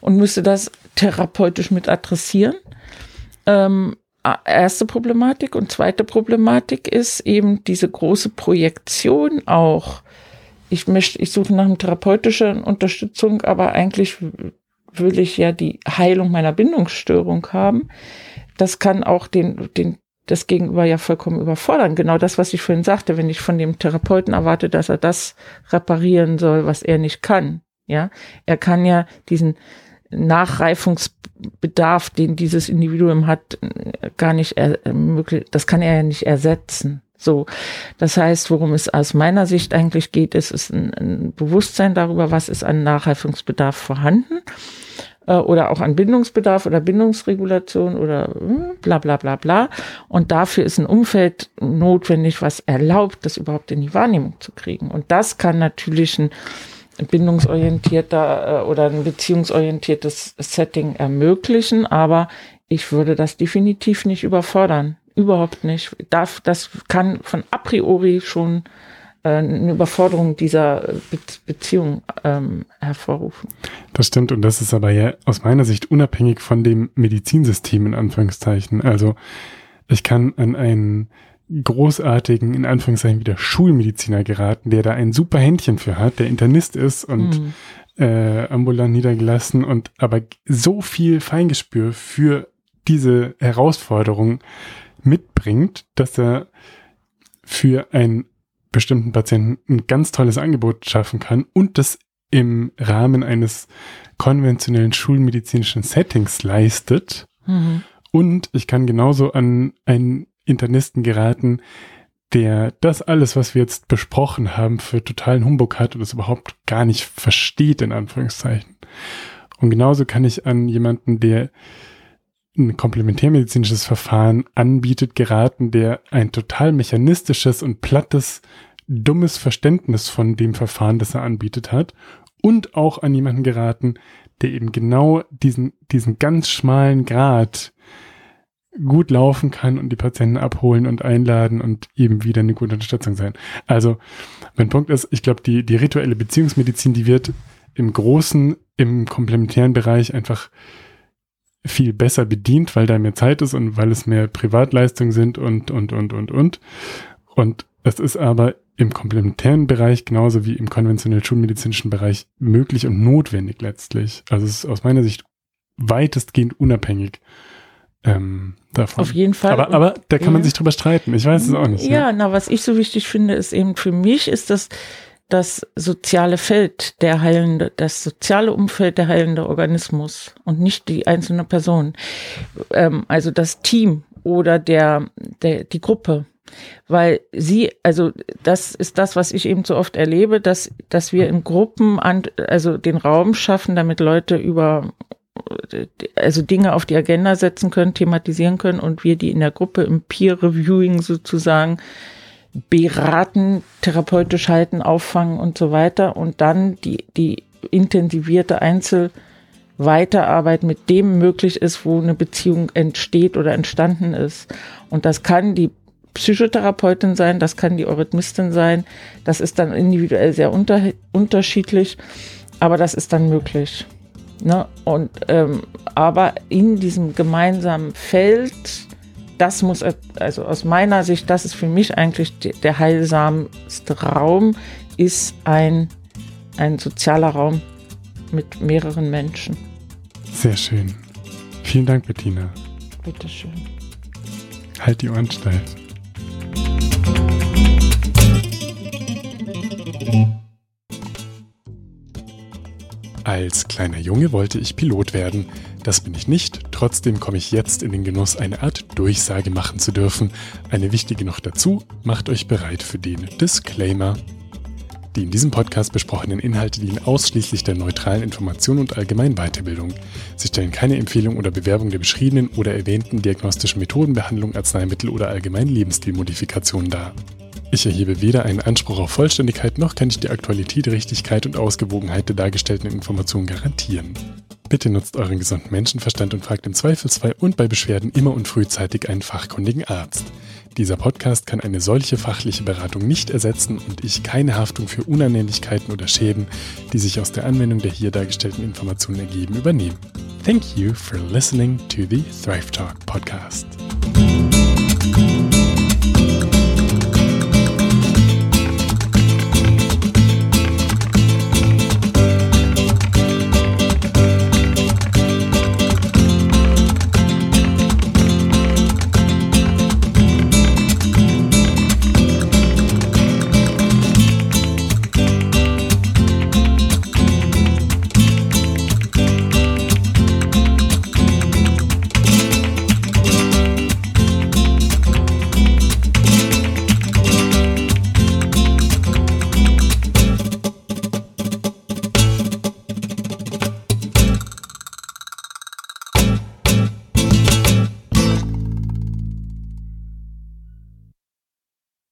und müsste das therapeutisch mit adressieren. Ähm, erste Problematik und zweite Problematik ist eben diese große Projektion auch. Ich möchte, ich suche nach einer therapeutischen Unterstützung, aber eigentlich will ich ja die Heilung meiner Bindungsstörung haben. Das kann auch den, den, das Gegenüber ja vollkommen überfordern. Genau das, was ich vorhin sagte, wenn ich von dem Therapeuten erwarte, dass er das reparieren soll, was er nicht kann. Ja, er kann ja diesen, Nachreifungsbedarf, den dieses Individuum hat, gar nicht möglich, das kann er ja nicht ersetzen. So, das heißt, worum es aus meiner Sicht eigentlich geht, ist, ist ein, ein Bewusstsein darüber, was ist an Nachreifungsbedarf vorhanden äh, oder auch an Bindungsbedarf oder Bindungsregulation oder hm, bla bla bla bla. Und dafür ist ein Umfeld notwendig, was erlaubt, das überhaupt in die Wahrnehmung zu kriegen. Und das kann natürlich ein bindungsorientierter äh, oder ein beziehungsorientiertes Setting ermöglichen, aber ich würde das definitiv nicht überfordern. Überhaupt nicht. Darf, das kann von a priori schon äh, eine Überforderung dieser Be Beziehung ähm, hervorrufen. Das stimmt und das ist aber ja aus meiner Sicht unabhängig von dem Medizinsystem in Anführungszeichen. Also ich kann an einen großartigen, in Anführungszeichen wieder Schulmediziner geraten, der da ein super Händchen für hat, der Internist ist und mhm. äh, ambulant niedergelassen und aber so viel Feingespür für diese Herausforderung mitbringt, dass er für einen bestimmten Patienten ein ganz tolles Angebot schaffen kann und das im Rahmen eines konventionellen schulmedizinischen Settings leistet. Mhm. Und ich kann genauso an einen Internisten geraten, der das alles, was wir jetzt besprochen haben, für totalen Humbug hat und es überhaupt gar nicht versteht, in Anführungszeichen. Und genauso kann ich an jemanden, der ein komplementärmedizinisches Verfahren anbietet, geraten, der ein total mechanistisches und plattes, dummes Verständnis von dem Verfahren, das er anbietet hat. Und auch an jemanden geraten, der eben genau diesen, diesen ganz schmalen Grad gut laufen kann und die Patienten abholen und einladen und eben wieder eine gute Unterstützung sein. Also mein Punkt ist, ich glaube, die, die rituelle Beziehungsmedizin, die wird im Großen, im komplementären Bereich einfach viel besser bedient, weil da mehr Zeit ist und weil es mehr Privatleistungen sind und, und, und, und, und. Und es ist aber im komplementären Bereich genauso wie im konventionell schulmedizinischen Bereich möglich und notwendig letztlich. Also es ist aus meiner Sicht weitestgehend unabhängig ähm, davon. Auf jeden Fall. Aber, aber da kann ja. man sich drüber streiten. Ich weiß es auch nicht. Ja, ja, na, was ich so wichtig finde, ist eben für mich ist das das soziale Feld der heilende, das soziale Umfeld der heilende Organismus und nicht die einzelne Person. Ähm, also das Team oder der, der, die Gruppe. Weil sie, also das ist das, was ich eben so oft erlebe, dass, dass wir in Gruppen an, also den Raum schaffen, damit Leute über also Dinge auf die Agenda setzen können, thematisieren können und wir die in der Gruppe im Peer Reviewing sozusagen beraten, therapeutisch halten, auffangen und so weiter und dann die, die intensivierte Einzelweiterarbeit mit dem möglich ist, wo eine Beziehung entsteht oder entstanden ist. Und das kann die Psychotherapeutin sein, das kann die Eurythmistin sein, das ist dann individuell sehr unter, unterschiedlich, aber das ist dann möglich. Ne? Und, ähm, aber in diesem gemeinsamen Feld, das muss, also aus meiner Sicht, das ist für mich eigentlich der heilsamste Raum, ist ein, ein sozialer Raum mit mehreren Menschen. Sehr schön. Vielen Dank, Bettina. Bitteschön. Halt die Ohren steif. Als kleiner Junge wollte ich Pilot werden. Das bin ich nicht, trotzdem komme ich jetzt in den Genuss, eine Art Durchsage machen zu dürfen. Eine wichtige noch dazu, macht euch bereit für den Disclaimer. Die in diesem Podcast besprochenen Inhalte dienen ausschließlich der neutralen Information und allgemeinen Weiterbildung. Sie stellen keine Empfehlung oder Bewerbung der beschriebenen oder erwähnten diagnostischen Methoden, Behandlung, Arzneimittel oder allgemeinen Lebensstilmodifikationen dar. Ich erhebe weder einen Anspruch auf Vollständigkeit noch kann ich die Aktualität, Richtigkeit und Ausgewogenheit der dargestellten Informationen garantieren. Bitte nutzt euren gesunden Menschenverstand und fragt im Zweifelsfall und bei Beschwerden immer und frühzeitig einen fachkundigen Arzt. Dieser Podcast kann eine solche fachliche Beratung nicht ersetzen und ich keine Haftung für Unannehmlichkeiten oder Schäden, die sich aus der Anwendung der hier dargestellten Informationen ergeben, übernehmen. Thank you for listening to the Thrive Talk Podcast.